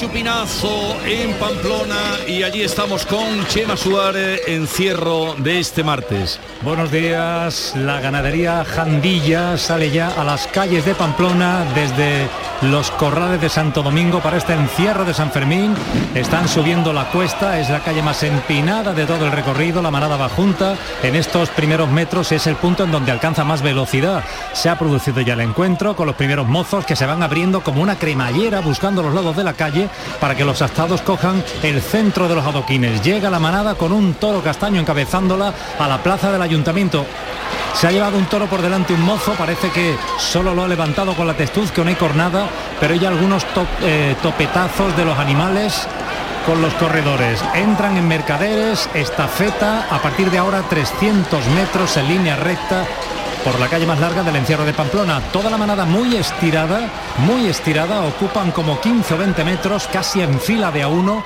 Chupinazo en Pamplona y allí estamos con Chema Suárez en cierro de este martes. Buenos días, la ganadería Jandilla sale ya a las calles de Pamplona desde los corrales de Santo Domingo para este encierro de San Fermín. Están subiendo la cuesta, es la calle más empinada de todo el recorrido, la manada va junta. En estos primeros metros es el punto en donde alcanza más velocidad. Se ha producido ya el encuentro con los primeros mozos que se van abriendo como una cremallera buscando los lados de la calle para que los astados cojan el centro de los adoquines. Llega la manada con un toro castaño encabezándola a la plaza del ayuntamiento. Se ha llevado un toro por delante un mozo, parece que solo lo ha levantado con la testuz, que no hay cornada, pero hay algunos eh, topetazos de los animales con los corredores. Entran en mercaderes, estafeta, a partir de ahora 300 metros en línea recta por la calle más larga del encierro de Pamplona. Toda la manada muy estirada, muy estirada, ocupan como 15 o 20 metros, casi en fila de a uno,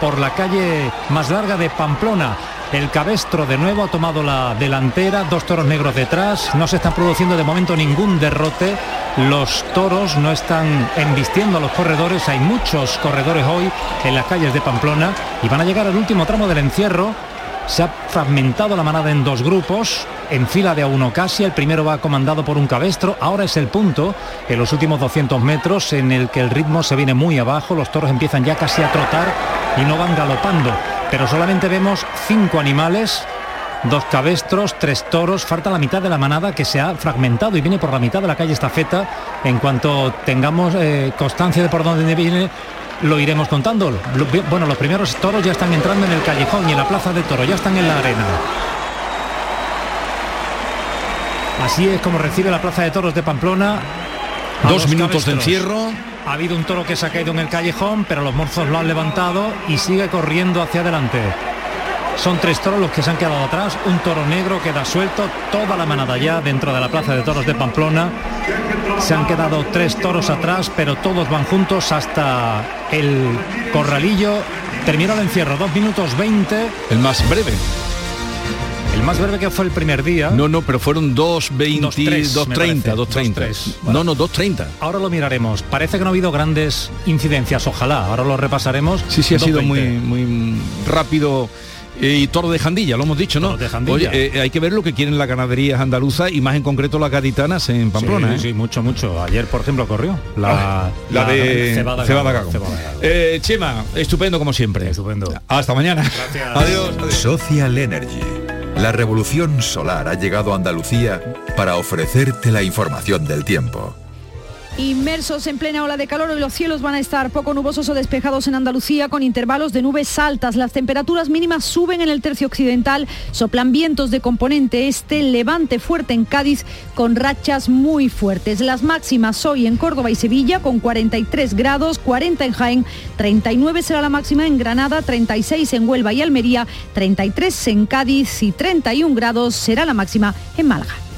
por la calle más larga de Pamplona. El cabestro de nuevo ha tomado la delantera, dos toros negros detrás, no se está produciendo de momento ningún derrote, los toros no están embistiendo a los corredores, hay muchos corredores hoy en las calles de Pamplona y van a llegar al último tramo del encierro, se ha fragmentado la manada en dos grupos, en fila de a uno casi, el primero va comandado por un cabestro, ahora es el punto, en los últimos 200 metros, en el que el ritmo se viene muy abajo, los toros empiezan ya casi a trotar y no van galopando, pero solamente vemos cinco animales, dos cabestros, tres toros, falta la mitad de la manada que se ha fragmentado y viene por la mitad de la calle Estafeta, en cuanto tengamos eh, constancia de por dónde viene, lo iremos contando. Lo- Bueno, los primeros toros ya están entrando en el callejón y en la plaza de toro, ya están en la arena. Así es como recibe la plaza de toros de Pamplona. Dos minutos de encierro. Ha habido un toro que se ha caído en el callejón, pero los morzos lo han levantado y sigue corriendo hacia adelante. Son tres toros los que se han quedado atrás, un toro negro queda suelto, toda la manada ya dentro de la plaza de toros de Pamplona. Se han quedado tres toros atrás, pero todos van juntos hasta el corralillo. Terminó el encierro, dos minutos 20. El más breve. El más breve que fue el primer día. No, no, pero fueron 2.20, 2.3, 2.30, me 2.30. parece. No, no, 2.30. Ahora lo miraremos. Parece que no ha habido grandes incidencias, ojalá. Ahora lo repasaremos. Sí, sí, ha sido 2.20. muy, muy rápido. Eh, Y toro de Jandilla, lo hemos dicho, ¿no? Toro de Jandilla. Oye, eh, hay que ver lo que quieren las ganaderías andaluzas y más en concreto las gaditanas en Pamplona. Sí, ¿eh? sí, mucho, mucho. Ayer, por ejemplo, corrió. La, La, de Cebada Cebada Gago, Gago. Eh, Chema, estupendo como siempre. Estupendo. Hasta mañana. Gracias. Adiós. adiós. Social Energy. La revolución solar ha llegado a Andalucía para ofrecerte la información del tiempo. Inmersos en plena ola de calor, los cielos van a estar poco nubosos o despejados en Andalucía con intervalos de nubes altas. Las temperaturas mínimas suben en el tercio occidental, soplan vientos de componente este, levante fuerte en Cádiz con rachas muy fuertes. Las máximas hoy en Córdoba y Sevilla con 43 grados, 40 en Jaén, 39 será la máxima en Granada, 36 en Huelva y Almería, 33 en Cádiz y 31 grados será la máxima en Málaga.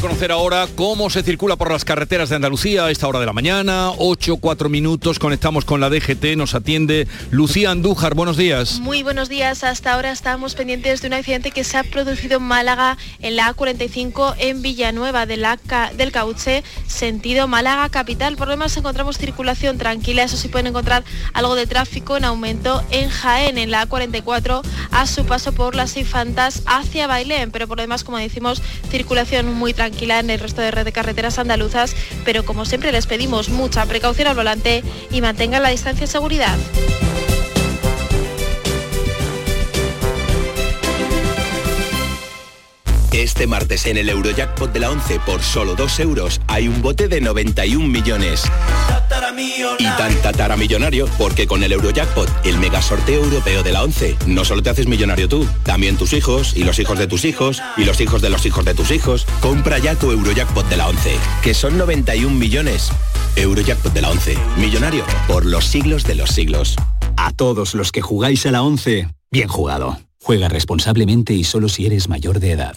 Conocer ahora cómo se circula por las carreteras de Andalucía a esta hora de la mañana. 8, 4 minutos, conectamos con la DGT, nos atiende Lucía Andújar. Buenos días. Muy buenos días. Hasta ahora estamos pendientes de un accidente que se ha producido en Málaga en la A45 en Villanueva de la del Cauche, sentido Málaga capital. Por lo demás encontramos circulación tranquila. Eso sí pueden encontrar algo de tráfico en aumento en Jaén, en la A44 a su paso por las Infantas hacia Bailén. Pero por lo demás, como decimos, circulación muy tranquila en el resto de red de carreteras andaluzas. Pero como siempre les pedimos mucha precaución al volante y mantengan la distancia de seguridad. Este martes en el Eurojackpot de la 11 por solo 2 euros hay un bote de 91 millones. Y tan tataramillonario porque con el Eurojackpot, el mega sorteo europeo de la 11, no solo te haces millonario tú, también tus hijos y los hijos de tus hijos y los hijos de los hijos de tus hijos. Compra ya tu Eurojackpot de la 11, que son 91 millones. Eurojackpot de la 11, millonario por los siglos de los siglos. A todos los que jugáis a la 11, bien jugado. Juega responsablemente y solo si eres mayor de edad.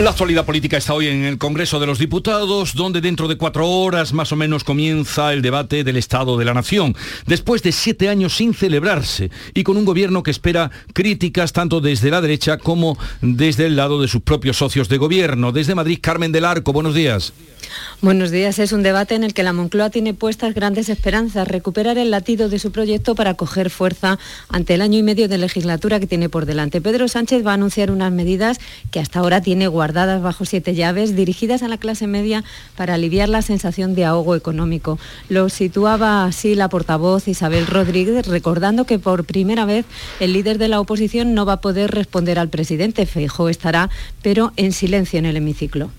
La actualidad política está hoy en el Congreso de los Diputados, donde dentro de cuatro horas más o menos comienza el debate del Estado de la Nación, después de siete años sin celebrarse y con un gobierno que espera críticas tanto desde la derecha como desde el lado de sus propios socios de gobierno. Desde Madrid, Carmen del Arco, buenos días. Buenos días. Es un debate en el que la Moncloa tiene puestas grandes esperanzas, recuperar el latido de su proyecto para coger fuerza ante el año y medio de legislatura que tiene por delante. Pedro Sánchez va a anunciar unas medidas que hasta ahora tiene guardadas bajo siete llaves, dirigidas a la clase media para aliviar la sensación de ahogo económico. Lo situaba así la portavoz Isabel Rodríguez, recordando que por primera vez el líder de la oposición no va a poder responder al presidente. Feijóo estará, pero en silencio en el hemiciclo.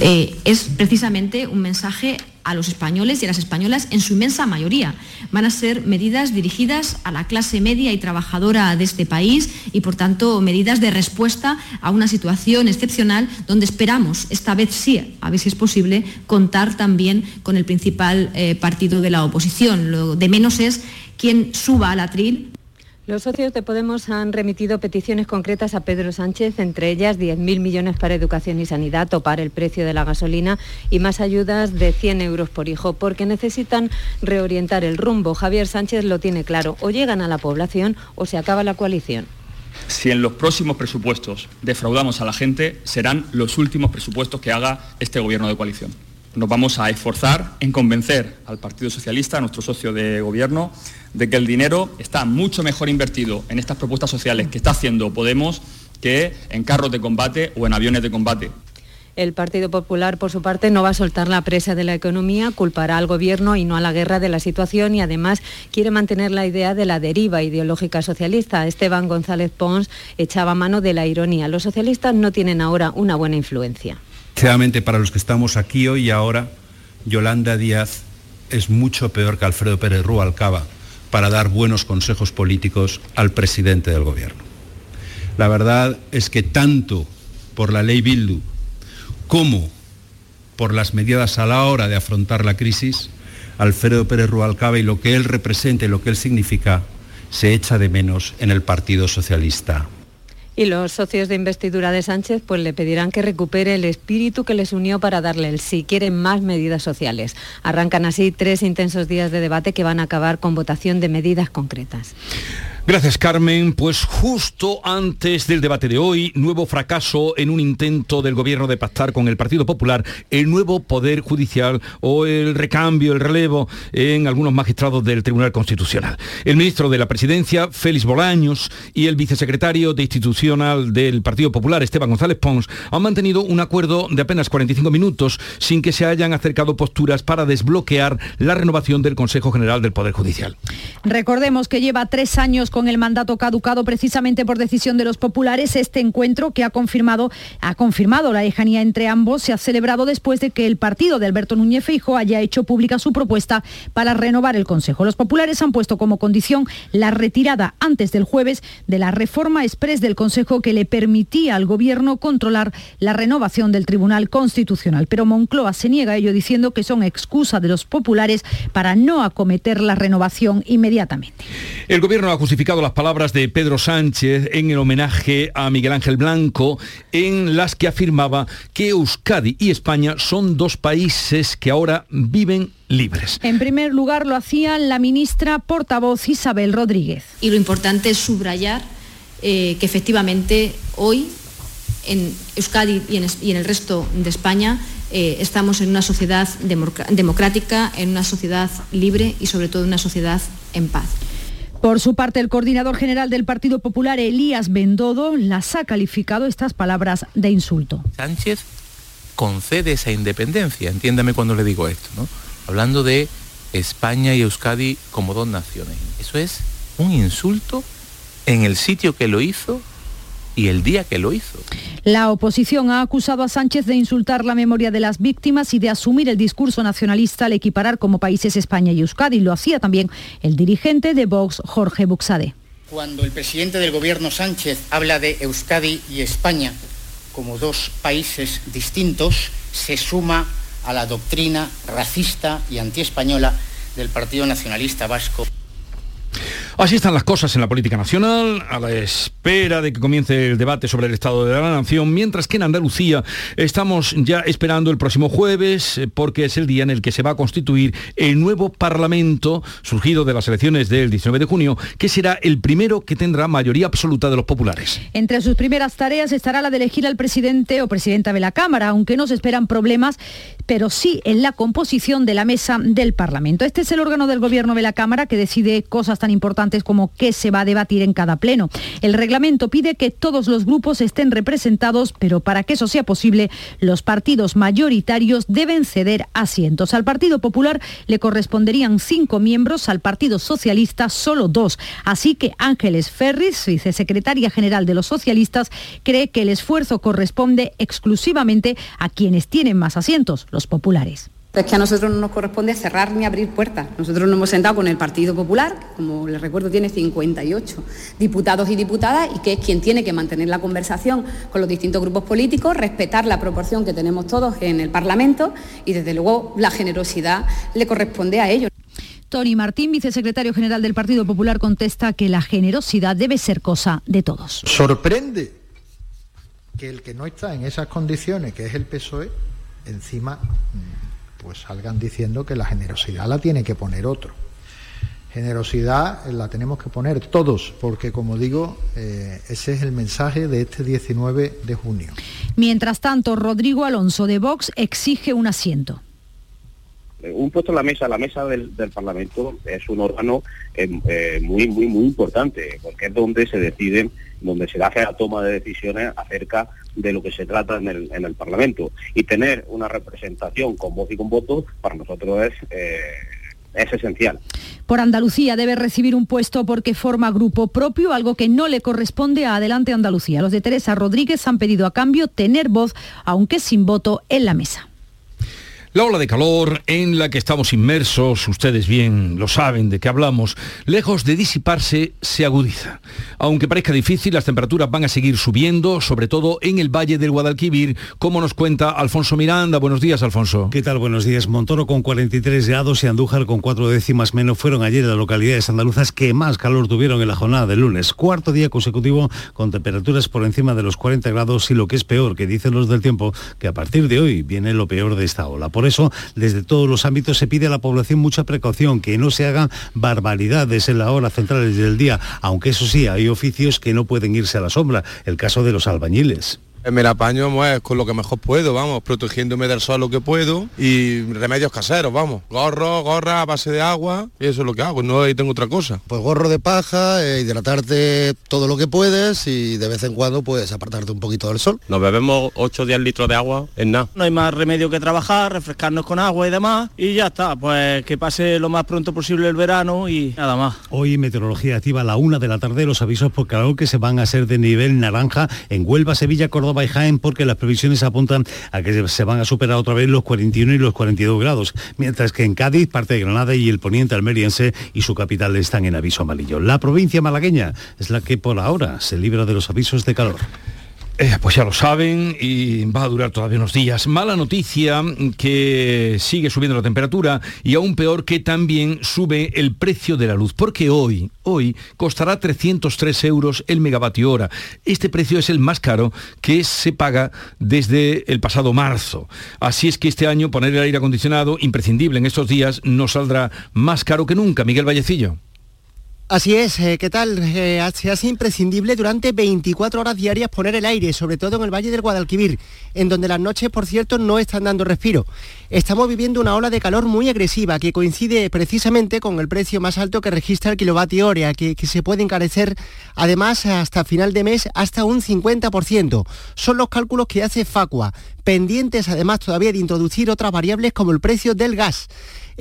Eh, es precisamente un mensaje a los españoles y a las españolas en su inmensa mayoría. Van a ser medidas dirigidas a la clase media y trabajadora de este país y, por tanto, medidas de respuesta a una situación excepcional donde esperamos, esta vez sí, a ver si es posible, contar también con el principal eh, partido de la oposición. Lo de menos es quien suba al atril los socios de Podemos han remitido peticiones concretas a Pedro Sánchez, entre ellas 10.000 millones para educación y sanidad, topar el precio de la gasolina y más ayudas de 100 euros por hijo, porque necesitan reorientar el rumbo. Javier Sánchez lo tiene claro, o llegan a la población o se acaba la coalición. Si en los próximos presupuestos defraudamos a la gente, serán los últimos presupuestos que haga este gobierno de coalición. Nos vamos a esforzar en convencer al Partido Socialista, a nuestro socio de gobierno, de que el dinero está mucho mejor invertido en estas propuestas sociales que está haciendo Podemos que en carros de combate o en aviones de combate. El Partido Popular, por su parte, no va a soltar la presa de la economía, culpará al Gobierno y no a la guerra de la situación y además quiere mantener la idea de la deriva ideológica socialista. Esteban González Pons echaba mano de la ironía. Los socialistas no tienen ahora una buena influencia. Sinceramente, para los que estamos aquí hoy y ahora, Yolanda Díaz es mucho peor que Alfredo Pérez Rubalcaba para dar buenos consejos políticos al presidente del gobierno. La verdad es que tanto por la ley Bildu como por las medidas a la hora de afrontar la crisis, Alfredo Pérez Rubalcaba y lo que él representa y lo que él significa se echa de menos en el Partido Socialista y los socios de investidura de Sánchez pues le pedirán que recupere el espíritu que les unió para darle el sí. Quieren más medidas sociales. Arrancan así tres intensos días de debate que van a acabar con votación de medidas concretas. Gracias Carmen. Pues justo antes del debate de hoy, nuevo fracaso en un intento del gobierno de pactar con el Partido Popular el nuevo Poder Judicial o el recambio, el relevo en algunos magistrados del Tribunal Constitucional. El ministro de la Presidencia, Félix Bolaños, y el vicesecretario de Institucional del Partido Popular, Esteban González Pons, han mantenido un acuerdo de apenas 45 minutos sin que se hayan acercado posturas para desbloquear la renovación del Consejo General del Poder Judicial. Recordemos que lleva tres años con el mandato caducado precisamente por decisión de los populares. Este encuentro que ha confirmado, ha confirmado la lejanía entre ambos se ha celebrado después de que el partido de Alberto Núñez Feijo haya hecho pública su propuesta para renovar el Consejo. Los populares han puesto como condición la retirada antes del jueves de la reforma express del Consejo que le permitía al Gobierno controlar la renovación del Tribunal Constitucional. Pero Moncloa se niega a ello diciendo que son excusa de los populares para no acometer la renovación inmediatamente. El Gobierno ha justificado las palabras de Pedro Sánchez en el homenaje a Miguel Ángel Blanco, en las que afirmaba que Euskadi y España son dos países que ahora viven libres. En primer lugar lo hacía la ministra portavoz Isabel Rodríguez. Y lo importante es subrayar eh, que efectivamente hoy en Euskadi y en, el resto de España eh, estamos en una sociedad democrática, en una sociedad libre y sobre todo en una sociedad en paz. Por su parte, el coordinador general del Partido Popular, Elías Bendodo, las ha calificado estas palabras de insulto. Sánchez concede esa independencia, entiéndame cuando le digo esto, ¿no? Hablando de España y Euskadi como dos naciones. Eso es un insulto en el sitio que lo hizo y el día que lo hizo. La oposición ha acusado a Sánchez de insultar la memoria de las víctimas y de asumir el discurso nacionalista al equiparar como países España y Euskadi. Lo hacía también el dirigente de Vox, Jorge Buxade. Cuando el presidente del gobierno Sánchez habla de Euskadi y España como dos países distintos, se suma a la doctrina racista y antiespañola del Partido Nacionalista Vasco. Así están las cosas en la política nacional, a la espera de que comience el debate sobre el estado de la nación, mientras que en Andalucía estamos ya esperando el próximo jueves, eh, porque es el día en el que se va a constituir el nuevo Parlamento surgido de las elecciones del 19 de junio, que será el primero que tendrá mayoría absoluta de los populares. Entre sus primeras tareas estará la de elegir al presidente o presidenta de la Cámara, aunque no se esperan problemas, pero sí en la composición de la mesa del Parlamento. Este es el órgano del gobierno de la Cámara que decide cosas tan importantes como qué se va a debatir en cada pleno. El reglamento pide que todos los grupos estén representados, pero para que eso sea posible, los partidos mayoritarios deben ceder asientos. Al Partido Popular le corresponderían cinco miembros, al Partido Socialista solo dos. Así que Ángeles Ferris, vicesecretaria general de los socialistas, cree que el esfuerzo corresponde exclusivamente a quienes tienen más asientos, los populares. Es que a nosotros no nos corresponde cerrar ni abrir puertas. Nosotros nos hemos sentado con el Partido Popular, que como les recuerdo tiene 58 diputados y diputadas, y que es quien tiene que mantener la conversación con los distintos grupos políticos, respetar la proporción que tenemos todos en el Parlamento y desde luego la generosidad le corresponde a ellos. Tony Martín, vicesecretario general del Partido Popular, contesta que la generosidad debe ser cosa de todos. Sorprende que el que no está en esas condiciones, que es el PSOE, encima pues salgan diciendo que la generosidad la tiene que poner otro. Generosidad la tenemos que poner todos, porque como digo, eh, ese es el mensaje de este 19 de junio. Mientras tanto, Rodrigo Alonso de Vox exige un asiento un puesto en la mesa, la mesa del, Parlamento es un órgano eh, eh, muy, muy, muy importante, porque es donde se deciden, donde se hace la toma de decisiones acerca de lo que se trata en el, en el Parlamento. Y tener una representación con voz y con voto para nosotros es... Eh, es esencial. Por Andalucía debe recibir un puesto porque forma grupo propio, algo que no le corresponde a Adelante Andalucía. Los de Teresa Rodríguez han pedido a cambio tener voz, aunque sin voto, en la mesa. La ola de calor en la que estamos inmersos, ustedes bien lo saben de qué hablamos, lejos de disiparse, se agudiza. Aunque parezca difícil, las temperaturas van a seguir subiendo, sobre todo en el Valle del Guadalquivir, como nos cuenta Alfonso Miranda. Buenos días, Alfonso. ¿Qué tal? Buenos días. Montoro con 43 grados y Andújar con cuatro décimas menos fueron ayer las localidades andaluzas que más calor tuvieron en la jornada del lunes. Cuarto día consecutivo con temperaturas por encima de los 40 grados y lo que es peor, que dicen los del tiempo, que a partir de hoy viene lo peor de esta ola. Eso, desde todos los ámbitos se pide a la población mucha precaución, que no se hagan barbaridades en la hora central del día, aunque eso sí, hay oficios que no pueden irse a la sombra, el caso de los albañiles. Me la apaño pues, con lo que mejor puedo, vamos, protegiéndome del sol lo que puedo y remedios caseros, vamos. Gorro, gorra a base de agua, y eso es lo que hago, no ahí tengo otra cosa. Pues gorro de paja, eh, hidratarte todo lo que puedes y de vez en cuando puedes apartarte un poquito del sol. Nos bebemos 8 o 10 litros de agua en nada. No hay más remedio que trabajar, refrescarnos con agua y demás y ya está, pues que pase lo más pronto posible el verano y nada más. Hoy Meteorología activa a la una de la tarde los avisos por calor que se van a ser de nivel naranja en Huelva, Sevilla, Córdoba, Jaén porque las previsiones apuntan a que se van a superar otra vez los 41 y los 42 grados, mientras que en Cádiz, parte de Granada y el poniente almeriense y su capital están en aviso amarillo. La provincia malagueña es la que por ahora se libra de los avisos de calor. Eh, pues ya lo saben y va a durar todavía unos días. Mala noticia que sigue subiendo la temperatura y aún peor que también sube el precio de la luz, porque hoy, hoy costará 303 euros el megavatio hora. Este precio es el más caro que se paga desde el pasado marzo. Así es que este año poner el aire acondicionado, imprescindible en estos días, nos saldrá más caro que nunca. Miguel Vallecillo. Así es, eh, ¿qué tal? Eh, se hace imprescindible durante 24 horas diarias poner el aire, sobre todo en el Valle del Guadalquivir, en donde las noches, por cierto, no están dando respiro. Estamos viviendo una ola de calor muy agresiva que coincide precisamente con el precio más alto que registra el kilovatio hora, que, que se puede encarecer además hasta final de mes hasta un 50%. Son los cálculos que hace Facua, pendientes además todavía de introducir otras variables como el precio del gas.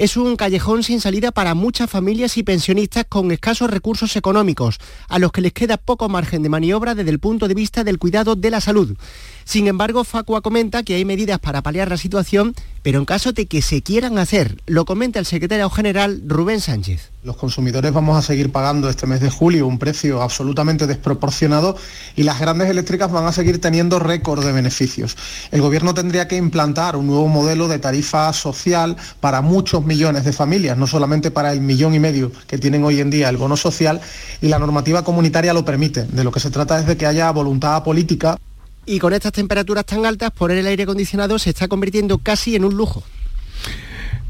Es un callejón sin salida para muchas familias y pensionistas con escasos recursos económicos, a los que les queda poco margen de maniobra desde el punto de vista del cuidado de la salud. Sin embargo, Facua comenta que hay medidas para paliar la situación, pero en caso de que se quieran hacer, lo comenta el secretario general Rubén Sánchez. Los consumidores vamos a seguir pagando este mes de julio un precio absolutamente desproporcionado y las grandes eléctricas van a seguir teniendo récord de beneficios. El gobierno tendría que implantar un nuevo modelo de tarifa social para muchos millones de familias, no solamente para el millón y medio que tienen hoy en día el bono social y la normativa comunitaria lo permite. De lo que se trata es de que haya voluntad política y con estas temperaturas tan altas, poner el aire acondicionado se está convirtiendo casi en un lujo.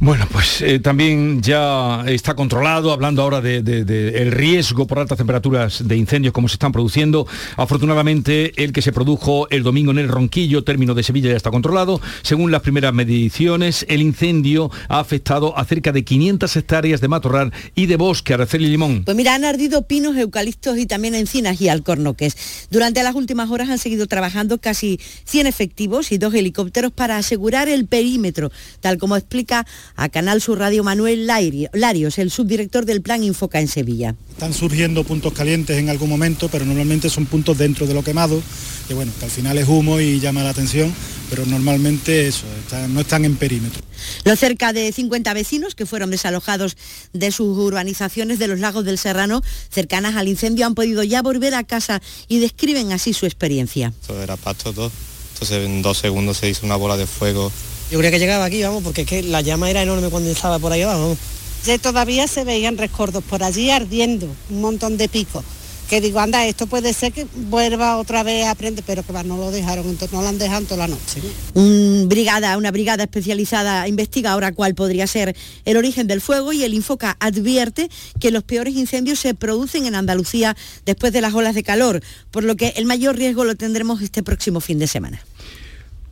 Bueno, pues eh, también ya está controlado, hablando ahora del de, riesgo por altas temperaturas de incendios como se están produciendo. Afortunadamente, el que se produjo el domingo en el Ronquillo, término de Sevilla, ya está controlado. Según las primeras mediciones, el incendio ha afectado a cerca de 500 hectáreas de matorral y de bosque, Araceli Limón. Pues mira, han ardido pinos, eucaliptos y también encinas y alcornoques. Durante las últimas horas han seguido trabajando casi 100 efectivos y dos helicópteros para asegurar el perímetro, tal como explica a Canal Sur Radio Manuel Larios, el subdirector del Plan Infoca en Sevilla. Están surgiendo puntos calientes en algún momento, pero normalmente son puntos dentro de lo quemado, que bueno, que al final es humo y llama la atención, pero normalmente eso, no están en perímetro. Los cerca de 50 vecinos que fueron desalojados de sus urbanizaciones de los lagos del Serrano, cercanas al incendio, han podido ya volver a casa y describen así su experiencia. Todo era pasto todo, entonces en dos segundos se hizo una bola de fuego yo creo que llegaba aquí, vamos, porque es que la llama era enorme cuando estaba por ahí abajo. Ya todavía se veían rescordos por allí ardiendo, un montón de picos. Que digo, anda, esto puede ser que vuelva otra vez a prender, pero que no lo dejaron, entonces no lo han dejado toda la noche. Un brigada, una brigada especializada investiga ahora cuál podría ser el origen del fuego y el Infoca advierte que los peores incendios se producen en Andalucía después de las olas de calor, por lo que el mayor riesgo lo tendremos este próximo fin de semana.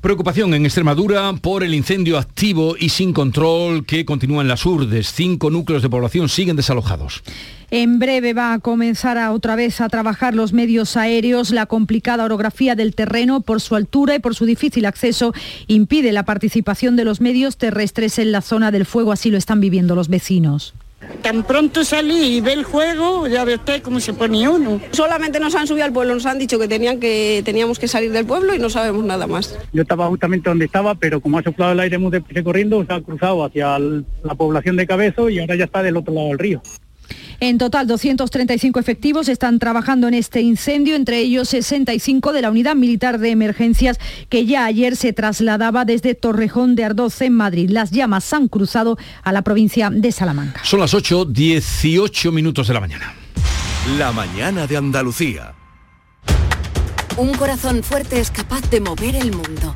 Preocupación en Extremadura por el incendio activo y sin control que continúa en las urdes. Cinco núcleos de población siguen desalojados. En breve va a comenzar otra vez a trabajar los medios aéreos. La complicada orografía del terreno por su altura y por su difícil acceso impide la participación de los medios terrestres en la zona del fuego. Así lo están viviendo los vecinos. Tan pronto salí y ve el juego, ya ve usted cómo se pone uno. Solamente nos han subido al pueblo, nos han dicho que, tenían que teníamos que salir del pueblo y no sabemos nada más. Yo estaba justamente donde estaba, pero como ha soplado el aire muy deprisa corriendo, se ha cruzado hacia la población de Cabezo y ahora ya está del otro lado del río. En total, 235 efectivos están trabajando en este incendio, entre ellos 65 de la Unidad Militar de Emergencias, que ya ayer se trasladaba desde Torrejón de Ardoz en Madrid. Las llamas han cruzado a la provincia de Salamanca. Son las 8, 18 minutos de la mañana. La mañana de Andalucía. Un corazón fuerte es capaz de mover el mundo.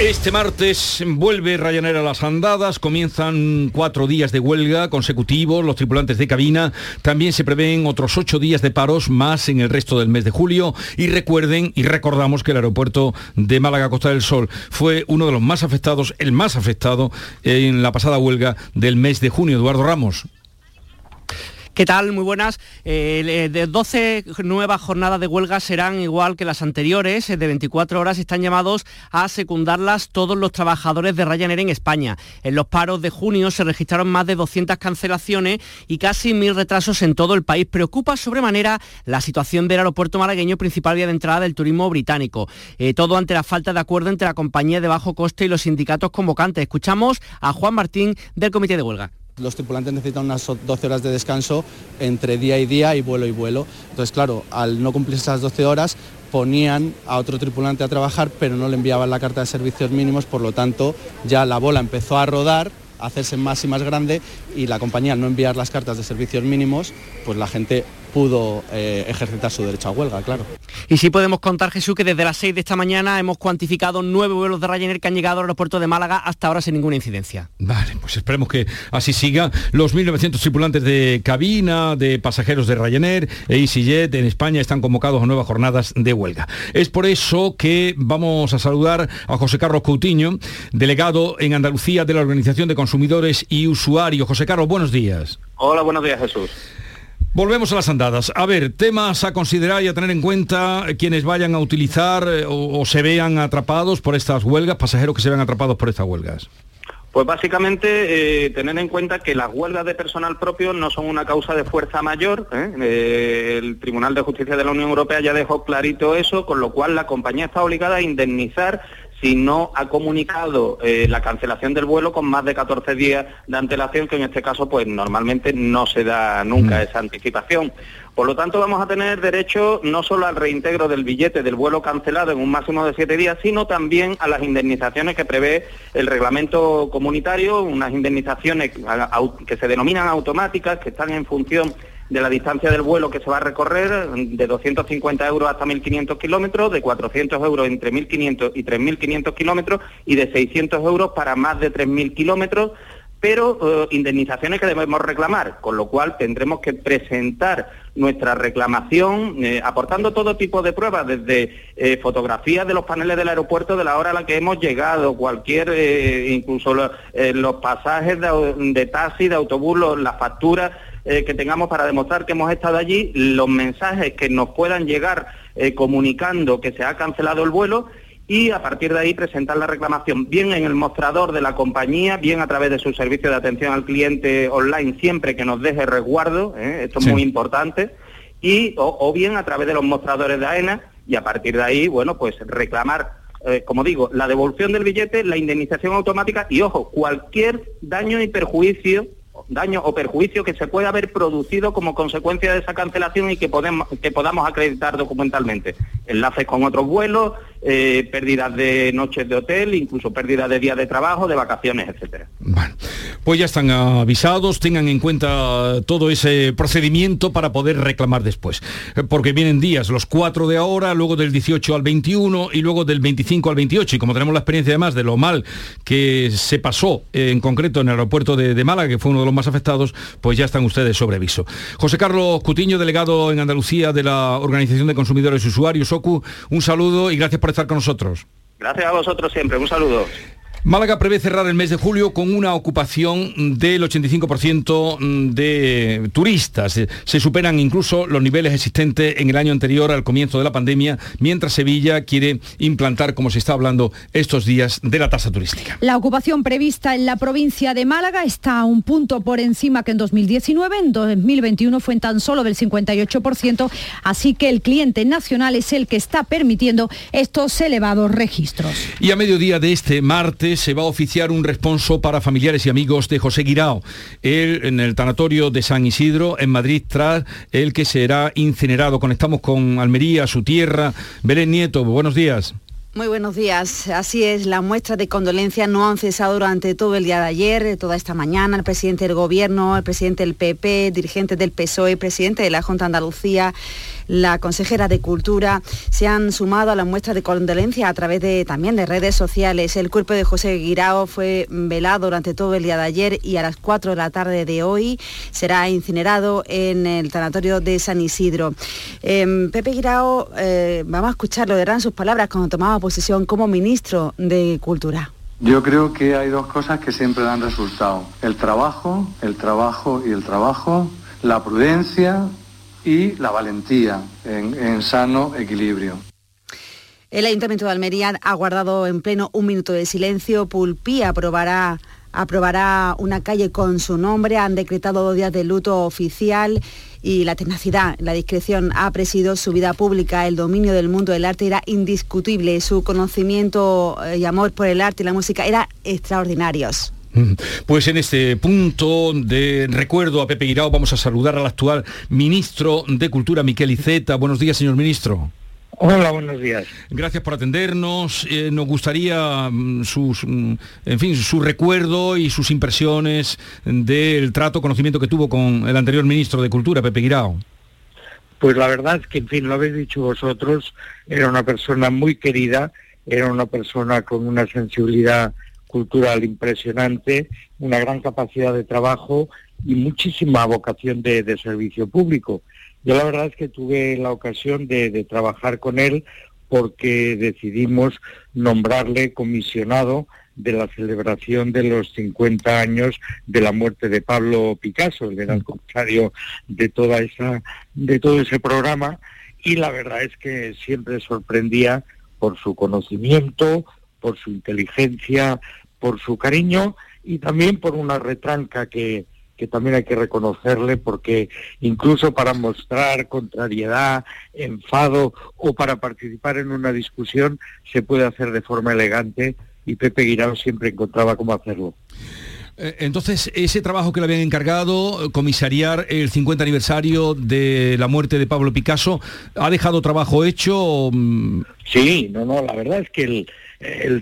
Este martes vuelve Ryanair a las andadas, comienzan cuatro días de huelga consecutivos, los tripulantes de cabina, también se prevén otros ocho días de paros más en el resto del mes de julio y recuerden y recordamos que el aeropuerto de Málaga Costa del Sol fue uno de los más afectados, el más afectado en la pasada huelga del mes de junio. Eduardo Ramos. ¿Qué tal? Muy buenas. Eh, de 12 nuevas jornadas de huelga serán igual que las anteriores, eh, de 24 horas. Están llamados a secundarlas todos los trabajadores de Ryanair en España. En los paros de junio se registraron más de 200 cancelaciones y casi mil retrasos en todo el país. Preocupa sobremanera la situación del aeropuerto malagueño, principal vía de entrada del turismo británico. Eh, todo ante la falta de acuerdo entre la compañía de bajo coste y los sindicatos convocantes. Escuchamos a Juan Martín del Comité de Huelga Los tripulantes necesitan unas 12 horas de descanso entre día y día y vuelo y vuelo. Entonces, claro, al no cumplir esas 12 horas, ponían a otro tripulante a trabajar, pero no le enviaban la carta de servicios mínimos, por lo tanto, ya la bola empezó a rodar a hacerse más y más grande y la compañía al no enviar las cartas de servicios mínimos, pues la gente pudo eh, ejercitar su derecho a huelga, claro. Y sí podemos contar, Jesús, que desde las 6 de esta mañana hemos cuantificado nueve vuelos de Ryanair que han llegado al aeropuerto de Málaga hasta ahora sin ninguna incidencia. Vale, pues esperemos que así siga. Los 1.900 tripulantes de cabina, de pasajeros de Ryanair e EasyJet en España están convocados a nuevas jornadas de huelga. Es por eso que vamos a saludar a José Carlos Coutinho, delegado en Andalucía de la Organización de Consumidores y Usuarios. José Carlos, buenos días. Hola, buenos días, Jesús. Volvemos a las andadas. A ver, temas a considerar y a tener en cuenta quienes vayan a utilizar eh, o, se vean atrapados por estas huelgas, pasajeros que se vean atrapados por estas huelgas. Pues básicamente eh, tener en cuenta que las huelgas de personal propio no son una causa de fuerza mayor. Eh, el Tribunal de Justicia de la Unión Europea ya dejó clarito eso, con lo cual la compañía está obligada a indemnizar si no ha comunicado eh, la cancelación del vuelo con más de 14 días de antelación, que en este caso pues normalmente no se da nunca mm. esa anticipación. Por lo tanto, vamos a tener derecho no solo al reintegro del billete del vuelo cancelado en un máximo de siete días, sino también a las indemnizaciones que prevé el reglamento comunitario, unas indemnizaciones que se denominan automáticas, que están en función de la distancia del vuelo que se va a recorrer, de 250 euros hasta 1.500 kilómetros, de 400 euros entre 1.500 y 3.500 kilómetros y de 600 euros para más de 3.000 kilómetros, pero eh, indemnizaciones que debemos reclamar, con lo cual tendremos que presentar nuestra reclamación eh, aportando todo tipo de pruebas, desde eh, fotografías de los paneles del aeropuerto de la hora a la que hemos llegado, cualquier, incluso lo, los pasajes de, de, taxi, de autobús, los, las facturas eh, que tengamos para demostrar que hemos estado allí, los mensajes que nos puedan llegar eh, comunicando que se ha cancelado el vuelo y a partir de ahí presentar la reclamación bien en el mostrador de la compañía, bien a través de su servicio de atención al cliente online, siempre que nos deje resguardo, ¿eh? esto es sí. muy importante, y, o, o, bien a través de los mostradores de AENA y a partir de ahí, bueno, pues reclamar, eh, como digo, la devolución del billete, la indemnización automática y, ojo, cualquier daño y perjuicio daño o perjuicio que se pueda haber producido como consecuencia de esa cancelación y que, que podamos acreditar documentalmente. Enlaces con otros vuelos, eh, pérdidas de noches de hotel, incluso pérdidas de días de trabajo, de vacaciones, etcétera. Bueno, pues ya están avisados, tengan en cuenta todo ese procedimiento para poder reclamar después. Porque vienen días, los cuatro de ahora, luego del 18 al 21 y luego del 25 al 28. Y como tenemos la experiencia además de lo mal que se pasó eh, en concreto en el aeropuerto de, de Málaga, que fue uno de los más afectados, pues ya están ustedes sobre aviso. José Carlos Cutiño, delegado en Andalucía de la Organización de Consumidores y Usuarios, OCU, un saludo y gracias por estar con nosotros. Gracias a vosotros siempre, un saludo. Málaga prevé cerrar el mes de julio con una ocupación del 85% de turistas. Se superan incluso los niveles existentes en el año anterior al comienzo de la pandemia, mientras Sevilla quiere implantar, como se está hablando estos días, de la tasa turística. La ocupación prevista en la provincia de Málaga está a un punto por encima que en 2019. En 2021 fue en tan solo del 58%, así que el cliente nacional es el que está permitiendo estos elevados registros. Y a mediodía de este martes, se va a oficiar un responso para familiares y amigos de José Guirao, él en el tanatorio de San Isidro, en Madrid, tras el que será incinerado. Conectamos con Almería, su tierra. Belén Nieto, buenos días. Muy buenos días. Así es, las muestras de condolencia no han cesado durante todo el día de ayer, toda esta mañana. El presidente del Gobierno, el presidente del PP, dirigentes del PSOE, presidente de la Junta de Andalucía, la consejera de Cultura, se han sumado a las muestras de condolencia a través de, también de redes sociales. El cuerpo de José Guirao fue velado durante todo el día de ayer y a las 4 de la tarde de hoy será incinerado en el tanatorio de San Isidro. Eh, Pepe Guirao, eh, vamos a escucharlo, eran sus palabras cuando tomaba posesión como ministro de Cultura. Yo creo que hay dos cosas que siempre dan resultado. El trabajo, el trabajo y el trabajo, la prudencia y la valentía en, sano equilibrio. El Ayuntamiento de Almería ha guardado en pleno un minuto de silencio. Pulpí aprobará aprobará una calle con su nombre, han decretado dos días de luto oficial y la tenacidad, la discreción ha presidido su vida pública. El dominio del mundo del arte era indiscutible, su conocimiento y amor por el arte y la música eran extraordinarios. Pues en este punto de recuerdo a Pepe Guirao vamos a saludar al actual ministro de Cultura, Miquel Iceta. Buenos días, señor ministro. Hola, buenos días. Gracias por atendernos. Eh, nos gustaría mm, sus, mm, en fin, su recuerdo y sus impresiones del trato, conocimiento que tuvo con el anterior ministro de Cultura, Pepe Guirao. Pues la verdad es que, en fin, lo habéis dicho vosotros, era una persona muy querida, era una persona con una sensibilidad cultural impresionante, una gran capacidad de trabajo y muchísima vocación de, servicio público. Yo la verdad es que tuve la ocasión de, trabajar con él porque decidimos nombrarle comisionado de la celebración de los 50 años de la muerte de Pablo Picasso, el gran de toda esa de todo ese programa y la verdad es que siempre sorprendía por su conocimiento, por su inteligencia, por su cariño y también por una retranca que, que también hay que reconocerle porque incluso para mostrar contrariedad, enfado o para participar en una discusión se puede hacer de forma elegante y Pepe Guirao siempre encontraba cómo hacerlo. Eh, entonces, ese trabajo que le habían encargado, comisariar el 50 aniversario de la muerte de Pablo Picasso, ¿ha dejado trabajo hecho? Sí, no, no, la verdad es que el,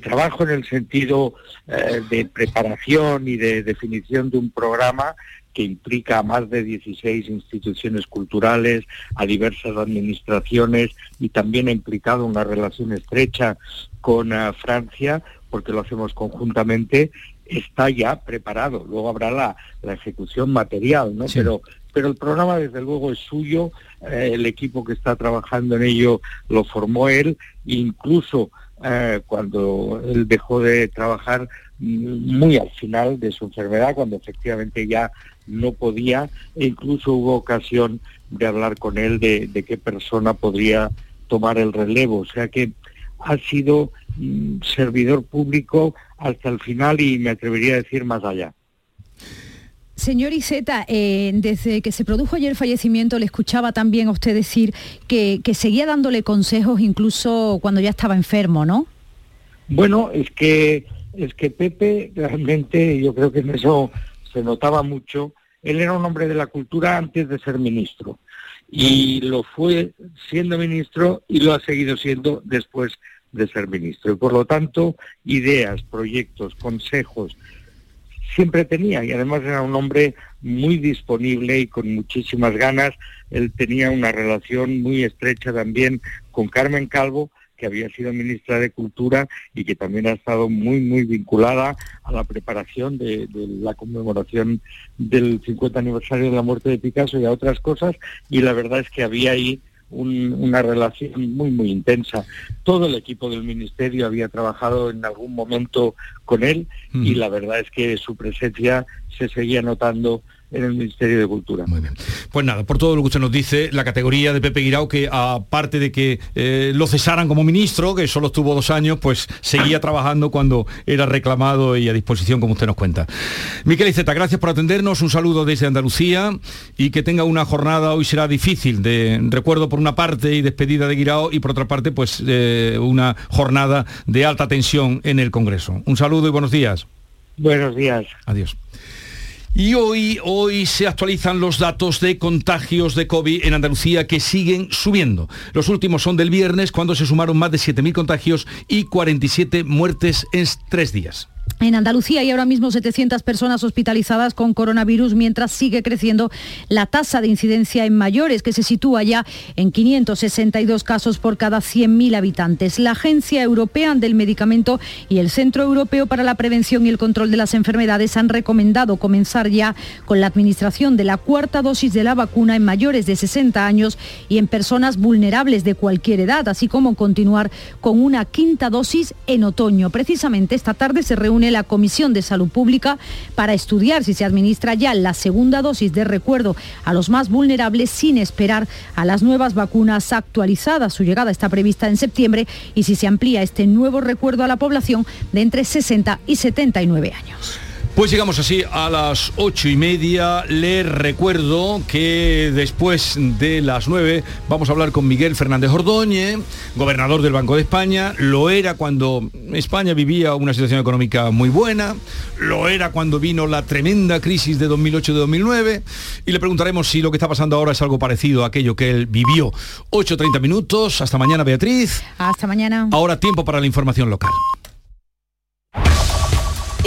trabajo en el sentido eh, de preparación y de definición de un programa que implica a más de 16 instituciones culturales, a diversas administraciones y también ha implicado una relación estrecha con eh, Francia, porque lo hacemos conjuntamente, está ya preparado. Luego habrá la, ejecución material, ¿no? Pero, pero el programa desde luego es suyo, eh, el equipo que está trabajando en ello lo formó él, incluso eh, cuando él dejó de trabajar muy al final de su enfermedad, cuando efectivamente ya no podía, e incluso hubo ocasión de hablar con él de, de qué persona podría tomar el relevo. O sea que ha sido mm, servidor público hasta el final y me atrevería a decir más allá. Señor Iseta, eh, desde que se produjo ayer el fallecimiento, le escuchaba también a usted decir que, seguía dándole consejos incluso cuando ya estaba enfermo, ¿no? Bueno, es que, es que Pepe realmente, yo creo que en eso se notaba mucho, él era un hombre de la cultura antes de ser ministro y lo fue siendo ministro y lo ha seguido siendo después de ser ministro. Y por lo tanto, ideas, proyectos, consejos, siempre tenía y además era un hombre muy disponible y con muchísimas ganas. Él tenía una relación muy estrecha también con Carmen Calvo, que había sido ministra de Cultura y que también ha estado muy, muy vinculada a la preparación de, la conmemoración del 50 aniversario de la muerte de Picasso y a otras cosas. Y la verdad es que había ahí una relación muy, muy intensa. Todo el equipo del Ministerio había trabajado en algún momento con él y la verdad es que su presencia se seguía notando en el Ministerio de Cultura. Muy bien. Pues nada, por todo lo que usted nos dice, la categoría de Pepe Guirao, que aparte de que eh, lo cesaran como ministro, que solo estuvo dos años, pues seguía trabajando cuando era reclamado y a disposición, como usted nos cuenta. Miquel Iceta, gracias por atendernos, un saludo desde Andalucía y que tenga una jornada, hoy será difícil, de recuerdo por una parte y despedida de Guirao y por otra parte, pues eh, una jornada de alta tensión en el Congreso. Un saludo y buenos días. Buenos días. Adiós. Y hoy, hoy se actualizan los datos de contagios de COVID en Andalucía que siguen subiendo. Los últimos son del viernes, cuando se sumaron más de 7.000 contagios y 47 muertes en tres días. En Andalucía hay ahora mismo 700 personas hospitalizadas con coronavirus, mientras sigue creciendo la tasa de incidencia en mayores, que se sitúa ya en 562 casos por cada 100.000 habitantes. La Agencia Europea del Medicamento y el Centro Europeo para la Prevención y el Control de las Enfermedades han recomendado comenzar ya con la administración de la cuarta dosis de la vacuna en mayores de 60 años y en personas vulnerables de cualquier edad, así como continuar con una quinta dosis en otoño. Precisamente esta tarde se reúne la Comisión de Salud Pública para estudiar si se administra ya la segunda dosis de recuerdo a los más vulnerables sin esperar a las nuevas vacunas actualizadas. Su llegada está prevista en septiembre y si se amplía este nuevo recuerdo a la población de entre 60 y 79 años. Pues llegamos así a las ocho y media. Les recuerdo que después de las nueve vamos a hablar con Miguel Fernández Ordóñez, gobernador del Banco de España. Lo era cuando España vivía una situación económica muy buena. Lo era cuando vino la tremenda crisis de 2008-2009. Y le preguntaremos si lo que está pasando ahora es algo parecido a aquello que él vivió. 8.30 minutos. Hasta mañana, Beatriz. Hasta mañana. Ahora tiempo para la información local.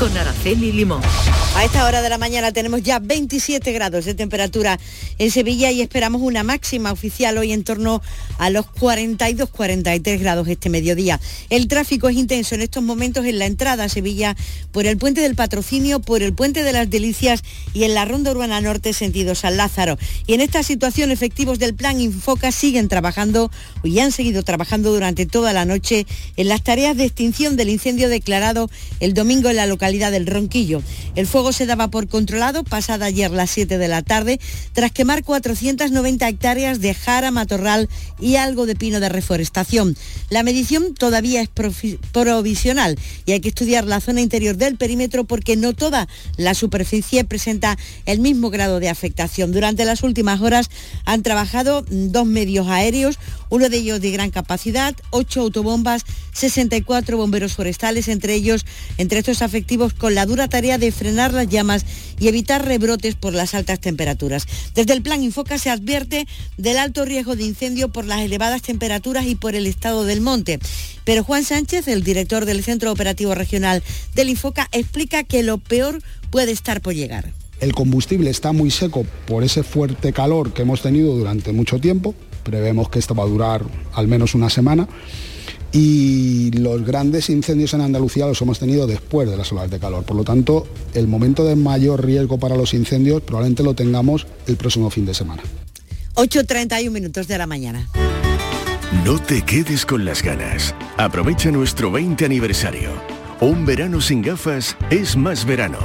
Con Araceli Limón. A esta hora de la mañana tenemos ya 27 grados de temperatura en Sevilla y esperamos una máxima oficial hoy en torno a los 42-43 grados este mediodía. El tráfico es intenso en estos momentos en la entrada a Sevilla por el puente del Patrocinio, por el puente de las Delicias y en la ronda urbana norte sentido San Lázaro. Y en esta situación efectivos del plan Infoca siguen trabajando y han seguido trabajando durante toda la noche en las tareas de extinción del incendio declarado el domingo en la localidad del Ronquillo. El fuego se daba por controlado pasada ayer las 7 de la tarde tras quemar 490 hectáreas de jara, matorral y algo de pino de reforestación. La medición todavía es provisional y hay que estudiar la zona interior del perímetro porque no toda la superficie presenta el mismo grado de afectación. Durante las últimas horas han trabajado dos medios aéreos, uno de ellos de gran capacidad, ocho autobombas, 64 bomberos forestales, entre ellos, entre estos afectivos, con la dura tarea de frenar las llamas y evitar rebrotes por las altas temperaturas. Desde el plan Infoca se advierte del alto riesgo de incendio por las elevadas temperaturas y por el estado del monte. Pero Juan Sánchez, el director del Centro Operativo Regional del Infoca, explica que lo peor puede estar por llegar. El combustible está muy seco por ese fuerte calor que hemos tenido durante mucho tiempo. Prevemos que esto va a durar al menos una semana y los grandes incendios en Andalucía los hemos tenido después de las olas de calor. Por lo tanto, el momento de mayor riesgo para los incendios probablemente lo tengamos el próximo fin de semana. 8.31 minutos de la mañana. No te quedes con las ganas. Aprovecha nuestro 20 aniversario. Un verano sin gafas es más verano.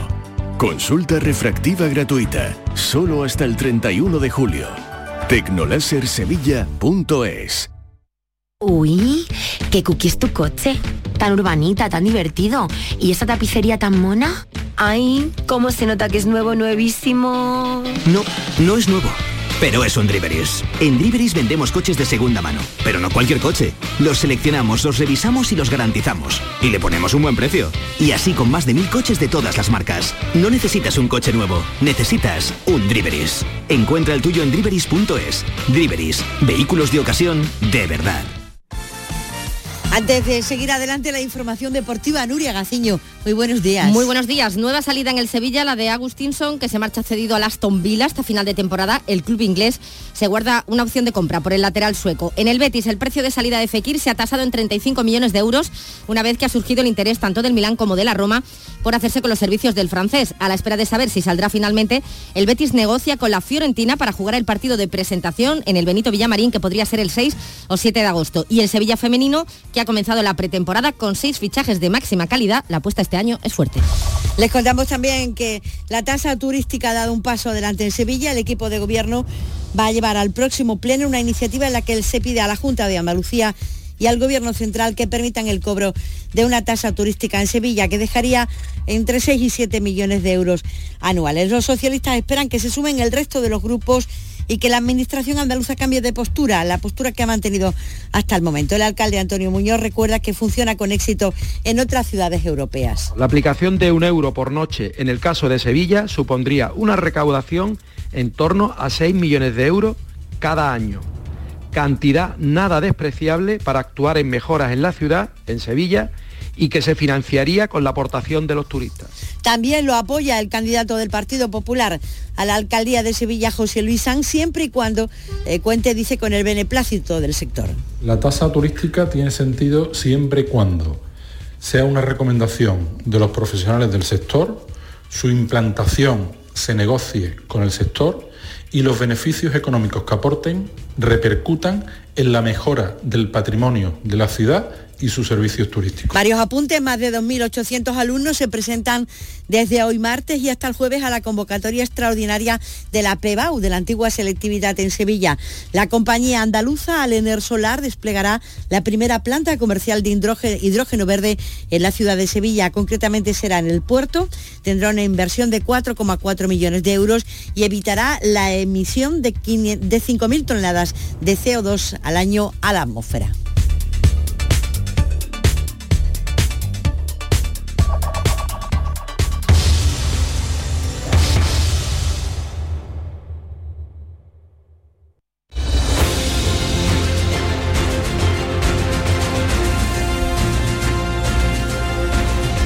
Consulta refractiva gratuita, solo hasta el 31 de julio. Tecnolasersevilla.es Uy, qué cookie es tu coche. Tan urbanita, tan divertido. ¿Y esa tapicería tan mona? Ay, cómo se nota que es nuevo, nuevísimo. No, no es nuevo. Pero es un Driveris. En Driveris vendemos coches de segunda mano, pero no cualquier coche. Los seleccionamos, los revisamos y los garantizamos. Y le ponemos un buen precio. Y así con más de mil coches de todas las marcas. No necesitas un coche nuevo, necesitas un Driveris. Encuentra el tuyo en driveris.es. Driveris, vehículos de ocasión de verdad. Antes de seguir adelante la información deportiva, Nuria Gaciño, muy buenos días. Muy buenos días. Nueva salida en el Sevilla, la de Agustinson, que se marcha cedido al Aston Villa hasta final de temporada. El club inglés se guarda una opción de compra por el lateral sueco. En el Betis, el precio de salida de Fekir se ha tasado en 35 millones de euros, una vez que ha surgido el interés tanto del Milán como de la Roma por hacerse con los servicios del francés. A la espera de saber si saldrá finalmente, el Betis negocia con la Fiorentina para jugar el partido de presentación en el Benito Villamarín, que podría ser el 6 o 7 de agosto. Y el Sevilla femenino, que ha comenzado la pretemporada con seis fichajes de máxima calidad. La apuesta este año es fuerte. Les contamos también que la tasa turística ha dado un paso adelante en Sevilla. El equipo de gobierno va a llevar al próximo pleno una iniciativa en la que se pide a la Junta de Andalucía y al Gobierno Central que permitan el cobro de una tasa turística en Sevilla que dejaría entre 6 y 7 millones de euros anuales. Los socialistas esperan que se sumen el resto de los grupos y que la Administración andaluza cambie de postura, la postura que ha mantenido hasta el momento. El alcalde Antonio Muñoz recuerda que funciona con éxito en otras ciudades europeas. La aplicación de un euro por noche en el caso de Sevilla supondría una recaudación en torno a 6 millones de euros cada año. Cantidad nada despreciable para actuar en mejoras en la ciudad, en Sevilla, y que se financiaría con la aportación de los turistas. También lo apoya el candidato del Partido Popular a la alcaldía de Sevilla, José Luis Sanz, siempre y cuando eh, cuente, dice, con el beneplácito del sector. La tasa turística tiene sentido siempre y cuando sea una recomendación de los profesionales del sector, su implantación se negocie con el sector y los beneficios económicos que aporten repercutan en la mejora del patrimonio de la ciudad y sus servicios turísticos. Varios apuntes, más de 2.800 alumnos se presentan desde hoy martes y hasta el jueves a la convocatoria extraordinaria de la PEBAU, de la antigua selectividad en Sevilla. La compañía andaluza Alener Solar desplegará la primera planta comercial de hidrógeno, hidrógeno verde en la ciudad de Sevilla. Concretamente será en el puerto, tendrá una inversión de 4,4 millones de euros y evitará la emisión de, de 5.000 toneladas de CO2 al año a la atmósfera.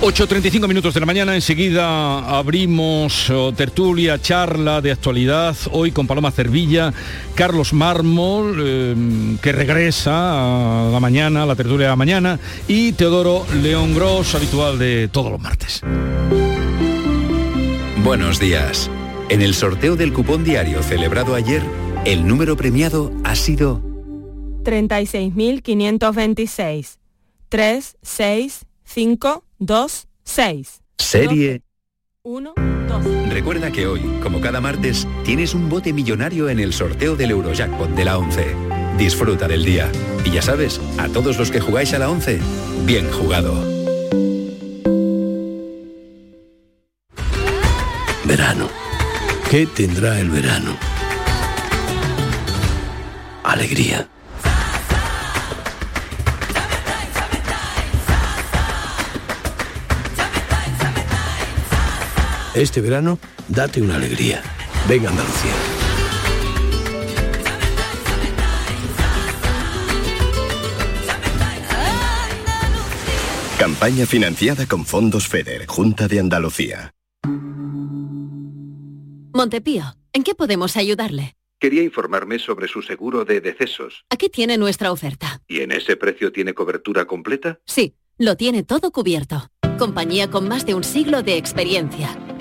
8.35 minutos de la mañana, enseguida abrimos oh, tertulia, charla de actualidad, hoy con Paloma Cervilla, Carlos Mármol, em, que regresa a la mañana, a la tertulia de la mañana, y Teodoro León Gross, habitual de todos los martes. Buenos días. En el sorteo del cupón diario celebrado ayer, el número premiado ha sido 36.526. 3, 6, 5, 2, 6. Serie 1, 2. Recuerda que hoy, como cada martes, tienes un bote millonario en el sorteo del Eurojackpot de la 11. Disfruta del día. Y ya sabes, a todos los que jugáis a la 11, bien jugado. Verano. ¿Qué tendrá el verano? Alegría. Este verano, date una alegría. Venga Andalucía. Campaña financiada con fondos FEDER, Junta de Andalucía. Montepío, ¿en qué podemos ayudarle? Quería informarme sobre su seguro de decesos. Aquí tiene nuestra oferta. ¿Y en ese precio tiene cobertura completa? Sí, lo tiene todo cubierto. Compañía con más de un siglo de experiencia.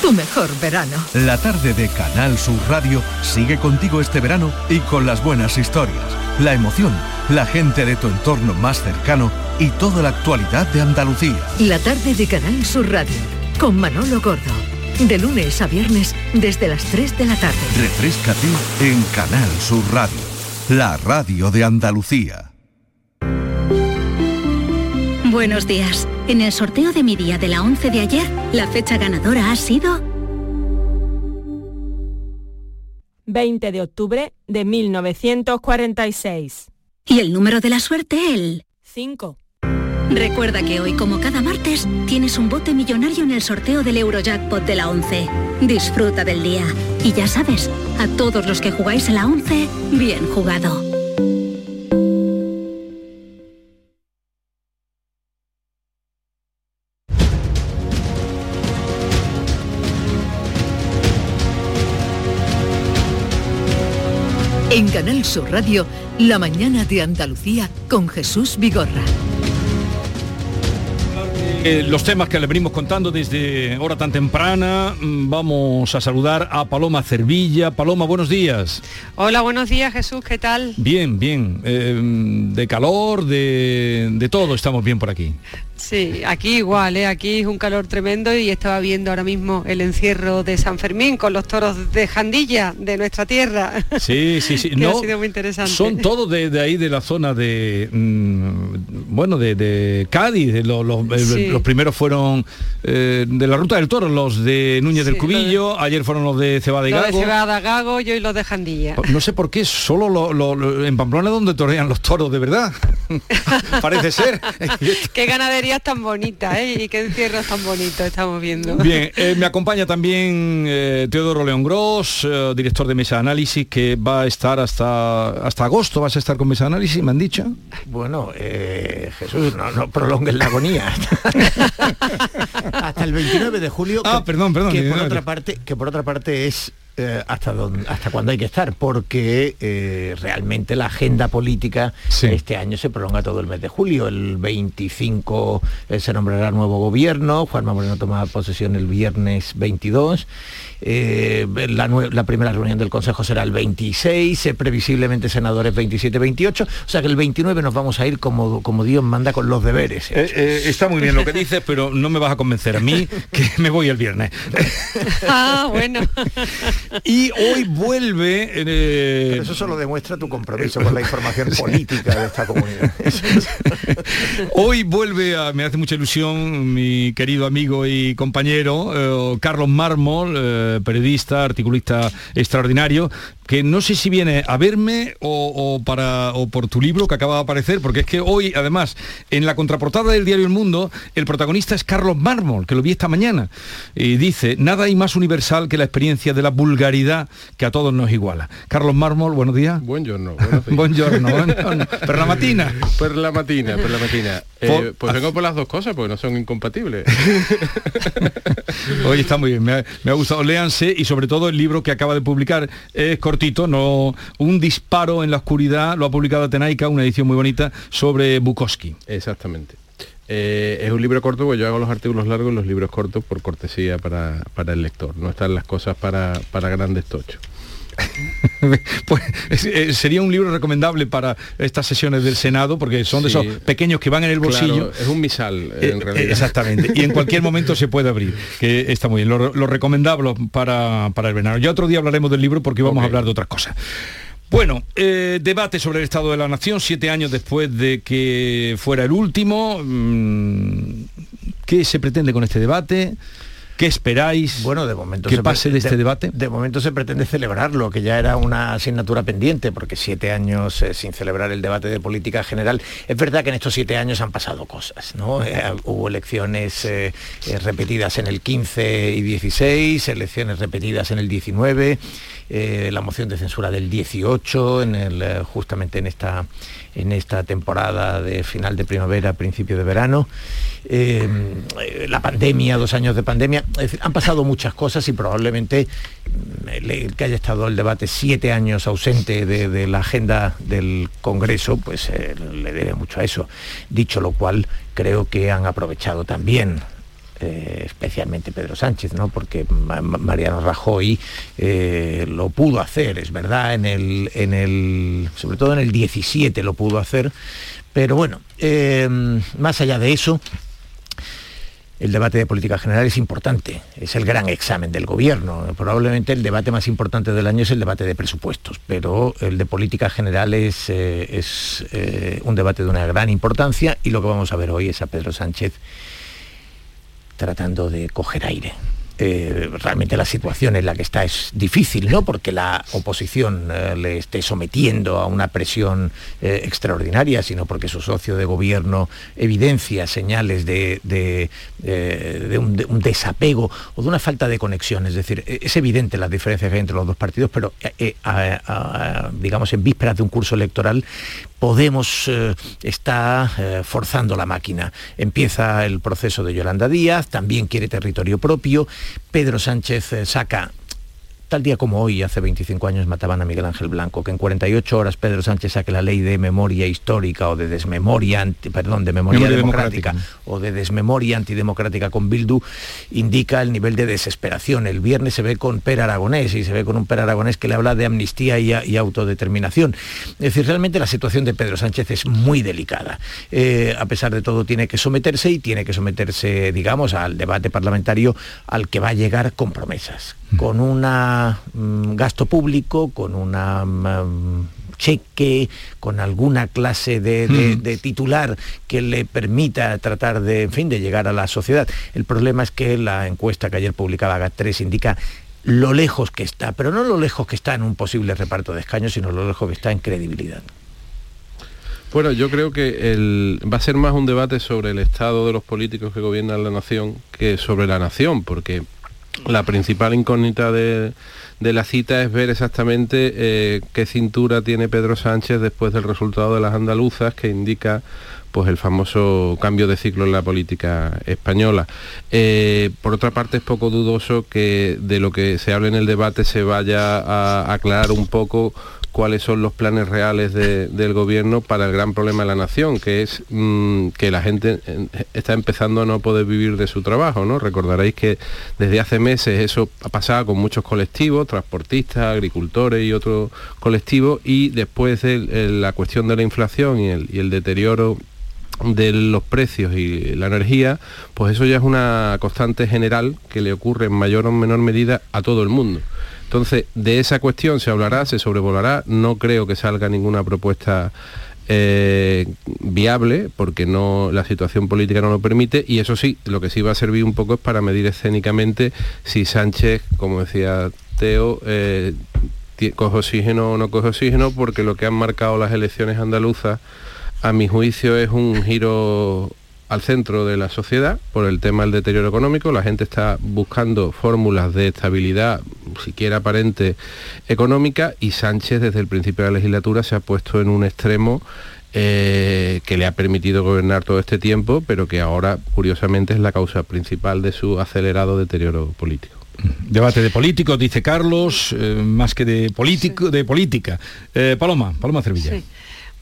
tu mejor verano. La tarde de Canal Sur Radio sigue contigo este verano y con las buenas historias, la emoción, la gente de tu entorno más cercano y toda la actualidad de Andalucía. La tarde de Canal Sur Radio, con Manolo Gordo. De lunes a viernes, desde las 3 de la tarde. Refrescate en Canal Sur Radio, la radio de Andalucía. Buenos días. En el sorteo de mi día de la 11 de ayer, la fecha ganadora ha sido 20 de octubre de 1946. y el número de la suerte el 5. Recuerda que hoy, como cada martes, tienes un bote millonario en el sorteo del Eurojackpot de la 11. Disfruta del día. Y ya sabes, a todos los que jugáis en la 11, bien jugado. Sur Radio, La mañana de Andalucía con Jesús Vigorra. Eh, los temas que le venimos contando desde hora tan temprana, mm, vamos a saludar a Paloma Cervilla. Paloma, buenos días. Hola, buenos días Jesús, ¿qué tal? Bien, bien. Eh, de calor, de, de todo, estamos bien por aquí. Sí, aquí igual, ¿eh? aquí es un calor tremendo y estaba viendo ahora mismo el encierro de San Fermín con los toros de Jandilla, de nuestra tierra. Sí, sí, sí. Que ha sido muy interesante. Son todos de, de ahí, de la zona de, mm, bueno, de, de Cádiz. de lo- los, Sí. Los primeros fueron eh, de la Ruta del Toro, los de Núñez del Cubillo, ayer fueron los de Cebada y Los de Gago. Cebada Gago y hoy los de Jandilla. No sé por qué, solo lo- lo- lo- en Pamplona es donde torean los toros, de verdad. Parece ser. qué ganaderías tan bonitas, ¿eh? Y qué encierros tan bonitos estamos viendo. Bien, eh, me acompaña también eh, Teodoro León Gross, eh, director de Mesa Análisis, que va a estar hasta, hasta agosto, vas a estar con Mesa de Análisis, me han dicho. Bueno, Jesús, no, no prolonguen la agonía. Hasta el 29 de julio. Ah, que- perdón, perdón, Que por 19. otra parte, que por otra parte es eh, hasta donde, hasta cuándo hay que estar, porque eh, realmente la agenda política este año se prolonga todo el mes de julio. El 25 eh, se nombrará nuevo gobierno, Juanma Moreno toma posesión el viernes 22. Eh, la, primera reunión del Consejo será el 26, eh, previsiblemente senadores 27-28, o sea que el 29 nos vamos a ir como, como Dios manda con los deberes. Eh, eh, está muy bien lo que dices, pero no me vas a convencer a mí que me voy el viernes. Ah, bueno. Y hoy vuelve... eh, Pero eso solo demuestra tu compromiso con la información política de esta comunidad. Hoy vuelve a, me hace mucha ilusión mi querido amigo y compañero eh, Carlos Mármol, eh, periodista, articulista extraordinario, que no sé si viene a verme o, o para o por tu libro que acaba de aparecer, porque es que hoy, además, en la contraportada del diario El Mundo, el protagonista es Carlos Mármol, que lo vi esta mañana, y dice, nada hay más universal que la experiencia de la vulgaridad que a todos nos iguala. Carlos Mármol, buenos días. Buongiorno. Buongiorno, buongiorno. Per la mattina. Per la mattina, per la mattina. Eh, pues vengo por las dos cosas, porque no son incompatibles. Oye, está muy bien, me ha, me ha gustado. Y sobre todo el libro que acaba de publicar es cortito, no un disparo en la oscuridad, lo ha publicado Atenaica, una edición muy bonita sobre Bukowski. Exactamente. Eh, es un libro corto, porque yo hago los artículos largos, los libros cortos por cortesía para, para el lector. No están las cosas para, para grandes tochos. pues eh, sería un libro recomendable para estas sesiones del Senado porque son de esos pequeños que van en el bolsillo. Claro, es un misal, Eh, en eh, realidad. Exactamente. Y en cualquier momento se puede abrir, que está muy bien. Lo, lo recomendable para, para el verano. Ya otro día hablaremos del libro porque vamos a hablar de otras cosas. Bueno, eh, debate sobre el Estado de la Nación, siete años después de que fuera el último. Mm, ¿Qué se pretende con este debate? ¿Qué esperáis? Bueno, de momento que se pase de este debate. De momento se pretende celebrarlo, que ya era una asignatura pendiente, porque siete años eh, sin celebrar el debate de política general. Es verdad que en estos siete años han pasado cosas, ¿no? Eh, hubo elecciones eh, eh, repetidas en el 15 y 16, elecciones repetidas en el 19, eh, la moción de censura del 18, en el, eh, justamente en esta, en esta temporada de final de primavera, principio de verano. Eh, la pandemia, dos años de pandemia, han pasado muchas cosas y probablemente mm, el, que haya estado el debate siete años ausente de, la agenda del Congreso, pues le debe mucho a eso. Dicho lo cual, creo que han aprovechado también eh, especialmente Pedro Sánchez, ¿no? porque Ma- Ma- Mariano Rajoy eh, lo pudo hacer, es verdad, en el, en el, sobre todo en el 17 lo pudo hacer, pero bueno, eh, más allá de eso, el debate de política general es importante, es el gran examen del gobierno. Probablemente el debate más importante del año es el debate de presupuestos, pero el de política general es, es, eh, un debate de una gran importancia y lo que vamos a ver hoy es a Pedro Sánchez tratando de coger aire. Eh, realmente la situación en la que está es difícil, no porque la oposición eh, le esté sometiendo a una presión eh, extraordinaria, sino porque su socio de gobierno evidencia señales de, un, de un desapego o de una falta de conexión. Es decir, eh, es evidente las diferencias que hay entre los dos partidos, pero digamos en vísperas de un curso electoral Podemos eh, está eh, forzando la máquina. Empieza el proceso de Yolanda Díaz, también quiere territorio propio. Pedro Sánchez eh, saca tal día como hoy, hace 25 años, mataban a Miguel Ángel Blanco, que en 48 horas Pedro Sánchez saque la ley de memoria histórica o de desmemoria, anti- perdón, de memoria, Memoria democrática, democrática. o de desmemoria antidemocrática con Bildu, indica el nivel de desesperación. El viernes se ve con Per Aragonés y se ve con un Per Aragonés que le habla de amnistía y, a- y autodeterminación. Es decir, realmente la situación de Pedro Sánchez es muy delicada. Eh, a pesar de todo tiene que someterse y tiene que someterse, digamos, al debate parlamentario al que va a llegar con promesas, con un gasto público, con una mm, cheque, con alguna clase de, de- Mm. de titular que le permita tratar de, en fin, de llegar a la sociedad. El problema es que la encuesta que ayer publicaba GAT3 indica lo lejos que está, pero no lo lejos que está en un posible reparto de escaños, sino lo lejos que está en credibilidad. Bueno, yo creo que el- va a ser más un debate sobre el estado de los políticos que gobiernan la nación que sobre la nación, porque la principal incógnita de, de la cita es ver exactamente eh, qué cintura tiene Pedro Sánchez después del resultado de las andaluzas, que indica pues el famoso cambio de ciclo en la política española. Eh, por otra parte, es poco dudoso que de lo que se hable en el debate se vaya a aclarar un poco cuáles son los planes reales del gobierno para el gran problema de la nación, que es mm, que la gente eh, está empezando a no poder vivir de su trabajo, ¿no? Recordaréis que desde hace meses eso ha pasado con muchos colectivos, transportistas, agricultores y otros colectivos, y después de la cuestión de la inflación y el deterioro de los precios y la energía, pues eso ya es una constante general que le ocurre en mayor o menor medida a todo el mundo. Entonces, de esa cuestión se hablará, se sobrevolará, no creo que salga ninguna propuesta eh, viable porque no la situación política no lo permite. Y eso sí lo que sí va a servir un poco es para medir escénicamente si Sánchez como decía Teo eh, coge oxígeno o no coge oxígeno porque lo que han marcado las elecciones andaluzas a mi juicio es un giro al centro de la sociedad por el tema del deterioro económico. La gente está buscando fórmulas de estabilidad, siquiera aparente, económica y Sánchez desde el principio de la legislatura se ha puesto en un extremo eh, que le ha permitido gobernar todo este tiempo, pero que ahora, curiosamente, es la causa principal de su acelerado deterioro político. Debate de políticos, dice Carlos, eh, más que de político, de política. Eh, Paloma, Paloma Cervilla.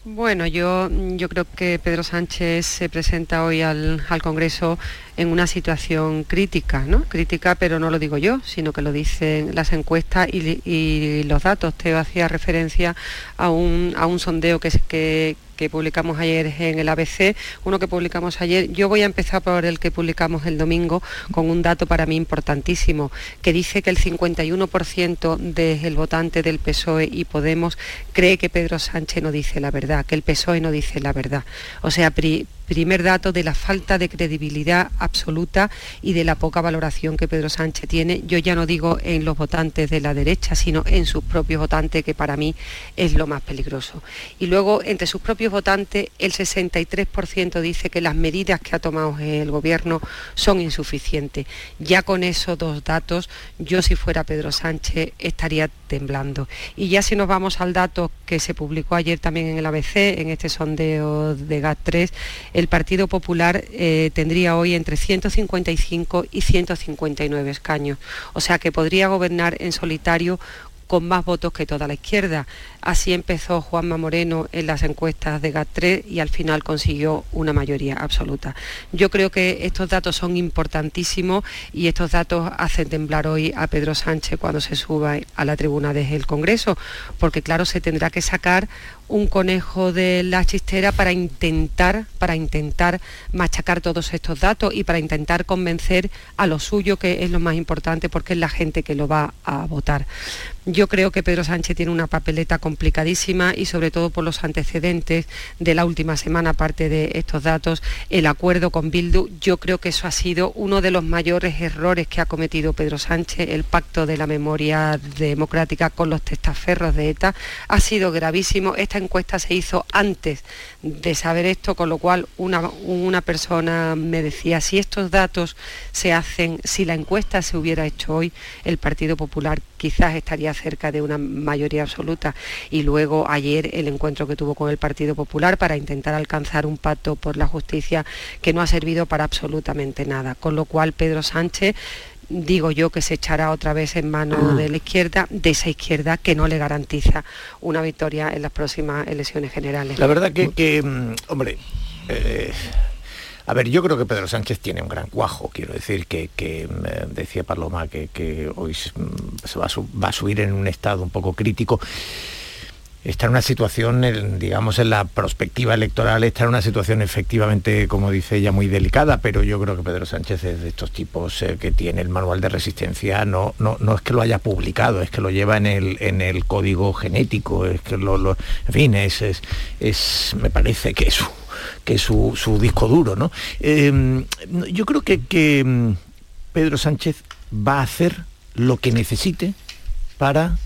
Bueno, yo, yo creo que Pedro Sánchez se presenta hoy al, Congreso en una situación crítica, ¿no? Crítica, pero no lo digo yo, sino que lo dicen las encuestas y, los datos. Te hacía referencia a un, a un sondeo que, que, que publicamos ayer en el ABC, uno que publicamos ayer. Yo voy a empezar por el que publicamos el domingo con un dato para mí importantísimo, que dice que el 51% del votante del PSOE y Podemos cree que Pedro Sánchez no dice la verdad, que el PSOE no dice la verdad. O sea, primer dato de la falta de credibilidad absoluta y de la poca valoración que Pedro Sánchez tiene, yo ya no digo en los votantes de la derecha, sino en sus propios votantes, que para mí es lo más peligroso. Y luego, entre sus propios votantes, el 63% dice que las medidas que ha tomado el gobierno son insuficientes. Ya con esos dos datos, yo si fuera Pedro Sánchez estaría temblando. Y ya si nos vamos al dato que se publicó ayer también en el ABC, en este sondeo de GAT3, el Partido Popular eh, tendría hoy entre 155 y 159 escaños. O sea que podría gobernar en solitario con más votos que toda la izquierda. Así empezó Juanma Moreno en las encuestas de GAT3 y al final consiguió una mayoría absoluta. Yo creo que estos datos son importantísimos y estos datos hacen temblar hoy a Pedro Sánchez cuando se suba a la tribuna del Congreso, porque claro, se tendrá que sacar un conejo de la chistera para intentar, para intentar machacar todos estos datos y para intentar convencer a lo suyo, que es lo más importante porque es la gente que lo va a votar. Yo creo que Pedro Sánchez tiene una papeleta complicadísima y sobre todo por los antecedentes de la última semana, aparte de estos datos, el acuerdo con Bildu, yo creo que eso ha sido uno de los mayores errores que ha cometido Pedro Sánchez, el pacto de la memoria democrática con los testaferros de ETA, ha sido gravísimo. Esta encuesta se hizo antes de saber esto, con lo cual una, una persona me decía, si estos datos se hacen, si la encuesta se hubiera hecho hoy, el Partido Popular quizás estaría cerca de una mayoría absoluta. Y luego ayer el encuentro que tuvo con el Partido Popular para intentar alcanzar un pacto por la justicia que no ha servido para absolutamente nada. Con lo cual Pedro Sánchez digo yo que se echará otra vez en manos de la izquierda, de esa izquierda que no le garantiza una victoria en las próximas elecciones generales. La verdad que, mm, hombre, eh, a ver, yo creo que Pedro Sánchez tiene un gran cuajo, quiero decir que, mm, decía Paloma que, hoy mm, se va a, subir en un estado un poco crítico está en una situación, digamos, en la perspectiva electoral, está en una situación efectivamente, como dice ella, muy delicada, pero yo creo que Pedro Sánchez es de estos tipos eh, que tiene el manual de resistencia, no, no, no es que lo haya publicado, es que lo lleva en el, en el código genético, es que lo, en fin, es, es, me parece que es su, que su, disco duro, ¿no? Em, yo creo que, que mm, Pedro Sánchez va a hacer lo que necesite para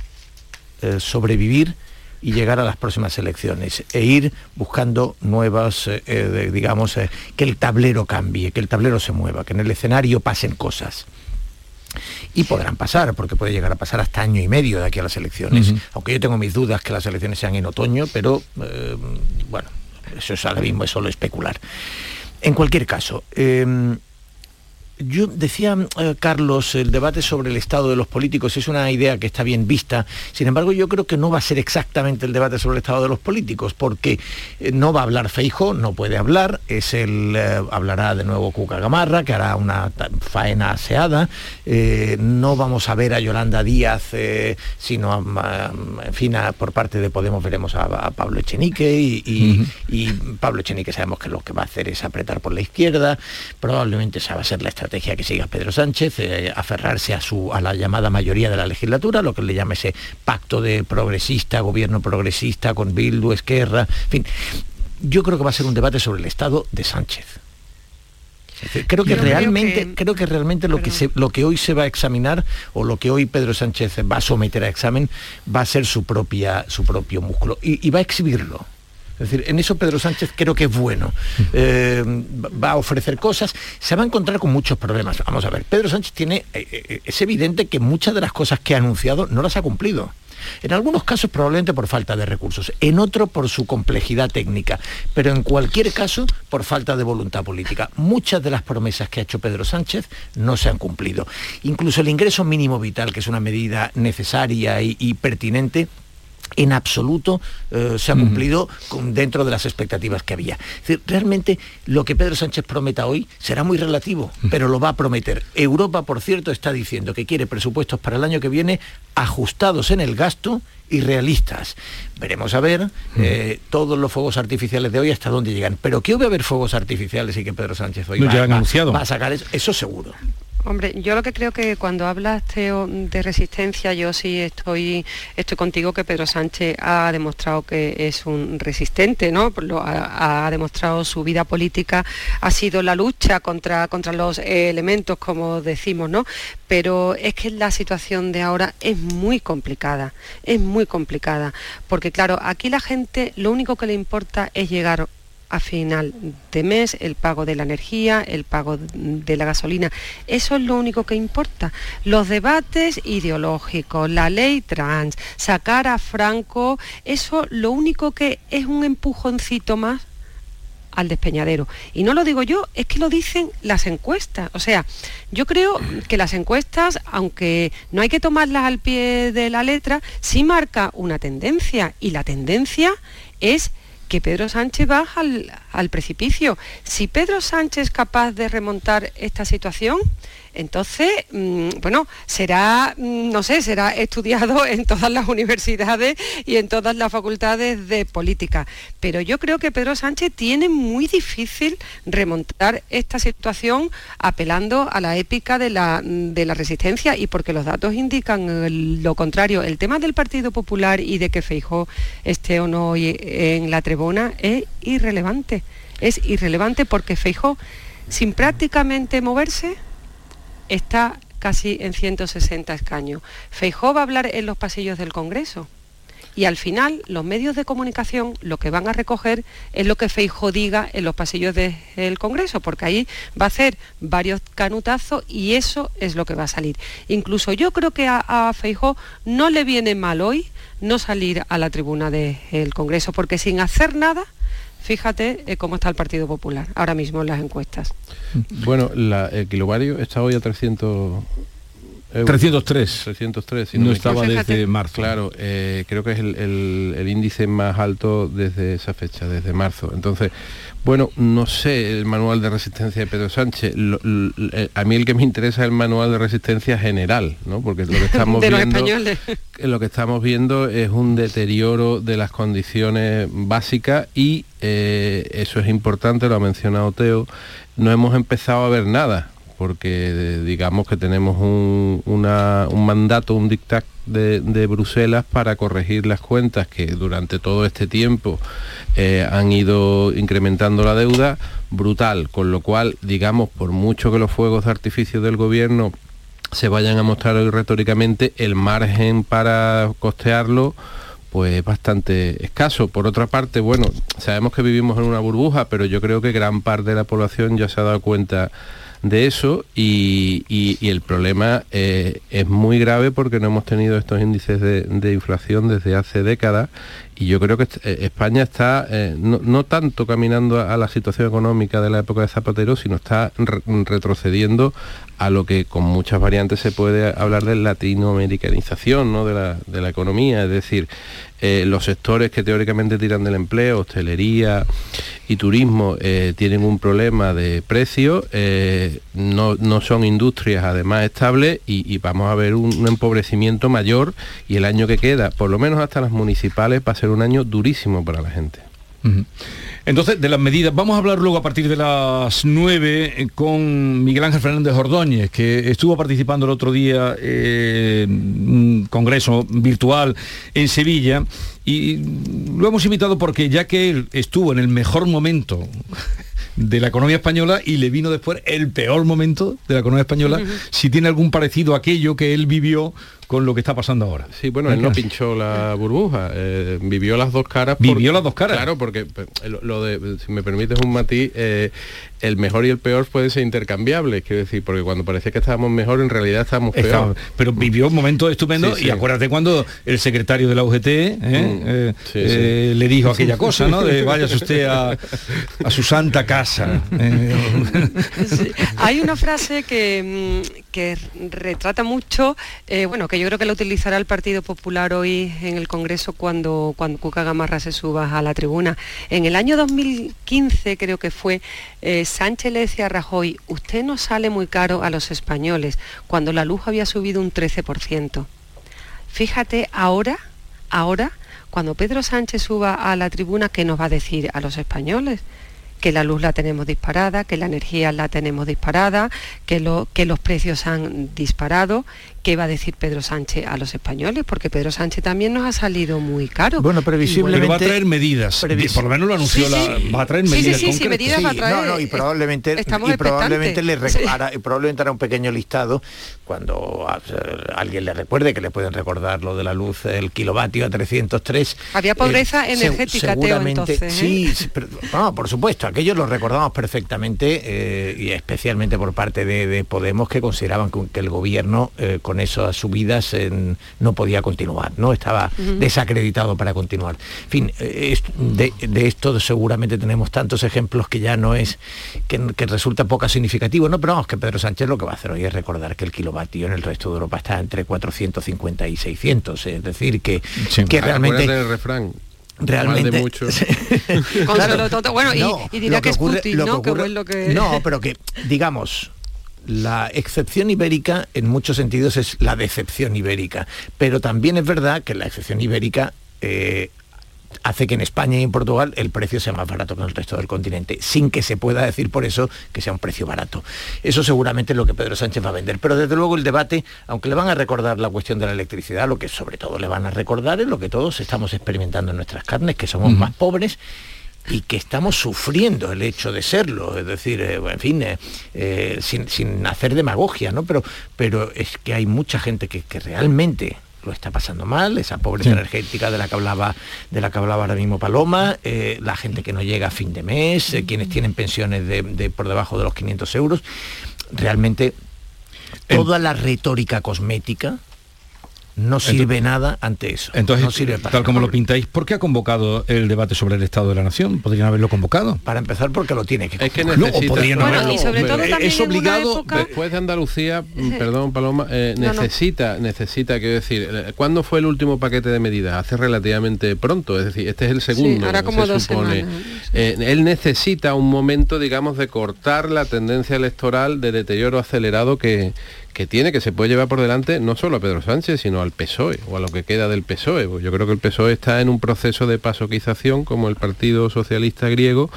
eh, sobrevivir y llegar a las próximas elecciones e ir buscando nuevas, eh, eh, digamos, eh, que el tablero cambie, que el tablero se mueva, que en el escenario pasen cosas. Y podrán pasar, porque puede llegar a pasar hasta año y medio de aquí a las elecciones, aunque yo tengo mis dudas que las elecciones sean en otoño, pero bueno, eso es ahora mismo es solo especular. En cualquier caso, em, yo decía, eh, Carlos, el debate sobre el estado de los políticos es una idea que está bien vista. Sin embargo, yo creo que no va a ser exactamente el debate sobre el estado de los políticos, porque eh, no va a hablar Feijo, no puede hablar, es el eh, hablará de nuevo Cuca Gamarra, que hará una faena aseada. no vamos a ver a Yolanda Díaz, sino en fin, por parte de Podemos veremos a, Pablo Echenique y, y Pablo Echenique sabemos que lo que va a hacer es apretar por la izquierda. Probablemente esa va a ser la estrategia estrategia que siga Pedro Sánchez, eh, aferrarse a, su, a la llamada mayoría de la legislatura, lo que le llama ese pacto de progresista, gobierno progresista con Bildu, Esquerra, en fin. Yo creo que va a ser un debate sobre el estado de Sánchez. Creo que realmente, creo que, realmente lo que, se, lo que hoy se va a examinar o lo que hoy Pedro Sánchez va a someter a examen va a ser su propia, su propio músculo y va a exhibirlo. Es decir, en eso Pedro Sánchez creo que es bueno. Eh, va a ofrecer cosas, se va a encontrar con muchos problemas. Vamos a ver, Pedro Sánchez tiene, eh, eh, es evidente que muchas de las cosas que ha anunciado no las ha cumplido. En algunos casos probablemente por falta de recursos, en otro por su complejidad técnica, pero en cualquier caso por falta de voluntad política. Muchas de las promesas que ha hecho Pedro Sánchez no se han cumplido. Incluso el ingreso mínimo vital, que es una medida necesaria y pertinente, en absoluto eh, se ha cumplido dentro de las expectativas que había. realmente lo que Pedro Sánchez prometa hoy será muy relativo, pero lo va a prometer. Europa, por cierto, está diciendo que quiere presupuestos para el año que viene ajustados en el gasto y realistas. Veremos a ver eh, todos los fuegos artificiales de hoy hasta dónde llegan. Pero que hoy va a haber fuegos artificiales y que Pedro Sánchez hoy va, va, a sacar eso, eso seguro. Hombre, yo lo que creo que cuando hablas, Teo, de resistencia, yo sí estoy, estoy contigo que Pedro Sánchez ha demostrado que es un resistente, ¿no? ha, demostrado su vida política, ha sido la lucha contra, contra los elementos, como decimos, ¿no? Pero es que la situación de ahora es muy complicada, es muy complicada, porque claro, aquí la gente lo único que le importa es llegar a final de mes, el pago de la energía, el pago de la gasolina. Eso es lo único que importa. Los debates ideológicos, la ley trans, sacar a Franco, eso lo único que es un empujoncito más al despeñadero. Y no lo digo yo, es que lo dicen las encuestas. O sea, yo creo que las encuestas, aunque no hay que tomarlas al pie de la letra, sí marca una tendencia. Y la tendencia es que Pedro Sánchez baja al, precipicio. Si Pedro Sánchez es capaz de remontar esta situación, entonces, mm, bueno, será, mm, no sé, será estudiado en todas las universidades y en todas las facultades de política. Pero yo creo que Pedro Sánchez tiene muy difícil remontar esta situación apelando a la épica de la, de la resistencia y porque los datos indican lo contrario. El tema del Partido Popular y de que Feijó esté o no en la trebona es irrelevante. Es irrelevante porque Feijó, sin prácticamente moverse, está casi en 160 escaños. Feijó va a hablar en los pasillos del Congreso. Y al final los medios de comunicación lo que van a recoger es lo que Feijó diga en los pasillos del Congreso, porque ahí va a hacer varios canutazos y eso es lo que va a salir. Incluso yo creo que a, a Feijó no le viene mal hoy no salir a la tribuna del Congreso, porque sin hacer nada Fíjate eh, cómo está el Partido Popular ahora mismo en las encuestas. Bueno, el kilovario está hoy a 300 303. 303. no, estaba desde marzo. Claro, eh, creo que es el, índice más alto desde esa fecha, desde marzo. Entonces, bueno, no sé el manual de resistencia de Pedro Sánchez. Eh, a mí el que me interesa es el manual de resistencia general, ¿no? Porque lo que estamos viendo, lo que estamos viendo es un deterioro de las condiciones básicas y eh, eso es importante, lo ha mencionado Teo. No hemos empezado a ver nada porque digamos que tenemos un, mandato, un dictat de, Bruselas para corregir las cuentas que durante todo este tiempo eh, han ido incrementando la deuda brutal, con lo cual, digamos, por mucho que los fuegos de artificio del gobierno se vayan a mostrar hoy retóricamente, el margen para costearlo pues es bastante escaso. Por otra parte, bueno, sabemos que vivimos en una burbuja, pero yo creo que gran parte de la población ya se ha dado cuenta de eso y, y- el problema eh, es muy grave porque no hemos tenido estos índices de, de inflación desde hace décadas y yo creo que eh, España está eh, no, no tanto caminando a, la situación económica de la época de Zapatero, sino está re- retrocediendo a lo que con muchas variantes se puede hablar de latinoamericanización ¿no? de, la, de la economía, es decir, eh, los sectores que teóricamente tiran del empleo, hostelería y turismo, tienen un problema de precio, no, no son industrias además estables y, vamos a ver un, un empobrecimiento mayor y el año que queda, por lo menos hasta las municipales, va a ser un año durísimo para la gente. Entonces, de las medidas, vamos a hablar luego a partir de las 9 eh, con Miguel Ángel Fernández Ordóñez, que estuvo participando el otro día eh, en un congreso virtual en Sevilla y lo hemos invitado porque ya que él estuvo en el mejor momento de la economía española y le vino después el peor momento de la economía española, si tiene algún parecido a aquello que él vivió con lo que está pasando ahora. Sí, bueno, él no pinchó la burbuja, eh, vivió las dos caras. por- Vivió las dos caras. Claro, porque eh, lo, de, si me permites un matiz, eh, el mejor y el peor pueden ser intercambiables, quiero decir, porque cuando parecía que estábamos mejor, en realidad estábamos peor. Estaba- pero vivió momentos estupendos Sí, y acuérdate cuando el secretario de la UGT ¿eh? Eh, sí, eh, le dijo aquella cosa, ¿no? De váyase usted a, a su santa casa. Eh, Hay una frase que, mm, que retrata mucho, eh, bueno, que yo creo que la utilizará el Partido Popular hoy en el Congreso cuando, cuando Cuca Gamarra se suba a la tribuna. En el año 2015, creo que fue, eh, Sánchez le decía a Rajoy, usted no sale muy caro a los españoles, cuando la luz había subido un 13%. Fíjate ahora, ahora, cuando Pedro Sánchez suba a la tribuna, ¿qué nos va a decir a los españoles? Que la luz la tenemos disparada, que la energía la tenemos disparada, que, lo, que los precios han disparado. ¿Qué va a decir Pedro Sánchez a los españoles? Porque Pedro Sánchez también nos ha salido muy caro. Bueno, previsiblemente... pero va a traer medidas. Previs- Por lo menos lo anunció Sí, la- sí. va a traer Sí, sí, medidas sí, sí, concretas. medidas va a traer. No, no, y probablemente, Estamos y probablemente le hará- y probablemente hará un pequeño listado cuando a- eh, alguien le recuerde que le pueden recordar lo de la luz, el kilovatio a 303. Había pobreza Eh, energética, seg- Teo, seguramente- entonces, ¿eh? Sí, sí, pero- no, por supuesto, aquellos lo recordamos perfectamente eh, y especialmente por parte de, de Podemos que consideraban que, que el gobierno eh, con esas subidas eh, no podía continuar, no estaba desacreditado para continuar. En fin, eh, es- de, de esto seguramente tenemos tantos ejemplos que ya no es, que, que resulta poco significativo, no, pero vamos, que Pedro Sánchez lo que va a hacer hoy es recordar que el kilovatio en el resto de Europa está entre 450 y 600, es decir, que, que realmente... Refrán. Realmente- Mal de mucho. Con Claro. bueno, y- No, y, dirá lo que, es ocurre- Putin, lo ¿no? que Que ocurre- es lo que... No, pero que, digamos, la excepción ibérica en muchos sentidos es la decepción ibérica. Pero también es verdad que la excepción ibérica eh, hace que en España y en Portugal el precio sea más barato que en el resto del continente, sin que se pueda decir por eso que sea un precio barato. Eso seguramente es lo que Pedro Sánchez va a vender. Pero desde luego el debate, aunque le van a recordar la cuestión de la electricidad, lo que sobre todo le van a recordar es lo que todos estamos experimentando en nuestras carnes, que somos más pobres y que estamos sufriendo el hecho de serlo, es decir, eh, en fin, eh, eh, sin, sin hacer demagogia, ¿no? Pero, pero es que hay mucha gente que, que realmente lo está pasando mal, esa pobreza Sí. energética de la que hablaba, de la que hablaba ahora mismo Paloma, eh, la gente que no llega a fin de mes, eh, quienes tienen pensiones de, de por debajo de los 500 euros, realmente toda la retórica cosmética no sirve nada ante eso. Entonces, no sirve para tal como lo pintáis, ¿por qué ha convocado el debate sobre el Estado de la Nación? ¿Podrían haberlo convocado? Para empezar, porque lo tiene que Es que No, o necesita... podrían Bueno, haberlo- y sobre todo pero también es en una obligado época- Después de Andalucía, mm, perdón Paloma, eh, No, no. necesita, necesita, quiero decir, eh, ¿cuándo fue el último paquete de medidas? Hace relativamente pronto, es decir, este es el segundo, hará como se dos supone. semanas. Eh, él necesita un momento, digamos, de cortar la tendencia electoral de deterioro acelerado que, que tiene, que se puede llevar por delante no solo a Pedro Sánchez, sino al PSOE o a lo que queda del PSOE. Pues Yo creo que el PSOE está en un proceso de pasoquización como el Partido Socialista griego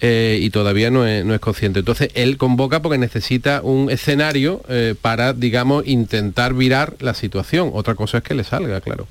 eh, y todavía no es, consciente. Entonces él convoca porque necesita un escenario eh, para, digamos, intentar virar la situación. Otra cosa es que le salga, claro.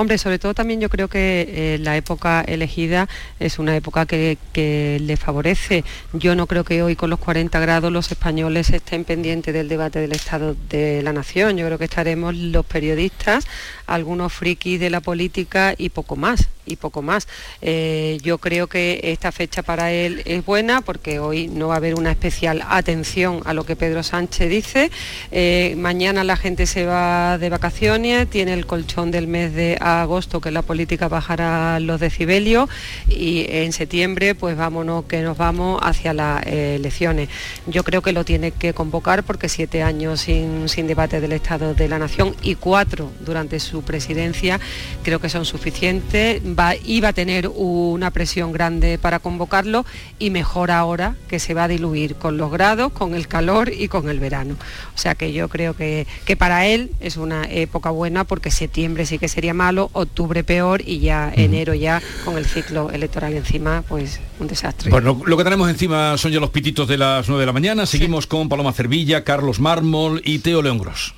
Hombre, sobre todo también yo creo que eh, la época elegida es una época que, que le favorece. Yo no creo que hoy con los 40 grados los españoles estén pendientes del debate del Estado de la Nación. Yo creo que estaremos los periodistas, algunos frikis de la política y poco más. y poco más. Eh, yo creo que esta fecha para él es buena porque hoy no va a haber una especial atención a lo que Pedro Sánchez dice. Eh, mañana la gente se va de vacaciones, tiene el colchón del mes de agosto que la política bajará los decibelios y en septiembre pues vámonos que nos vamos hacia las elecciones. Yo creo que lo tiene que convocar porque siete años sin, sin debate del Estado de la Nación y cuatro durante su presidencia creo que son suficientes. Va, iba a tener una presión grande para convocarlo y mejor ahora que se va a diluir con los grados, con el calor y con el verano. O sea que yo creo que, que para él es una época buena porque septiembre sí que sería malo, octubre peor y ya enero ya con el ciclo electoral encima, pues un desastre. Bueno, lo que tenemos encima son ya los pititos de las 9 de la mañana. Seguimos con Paloma Cervilla, Carlos Mármol y Teo León Gros.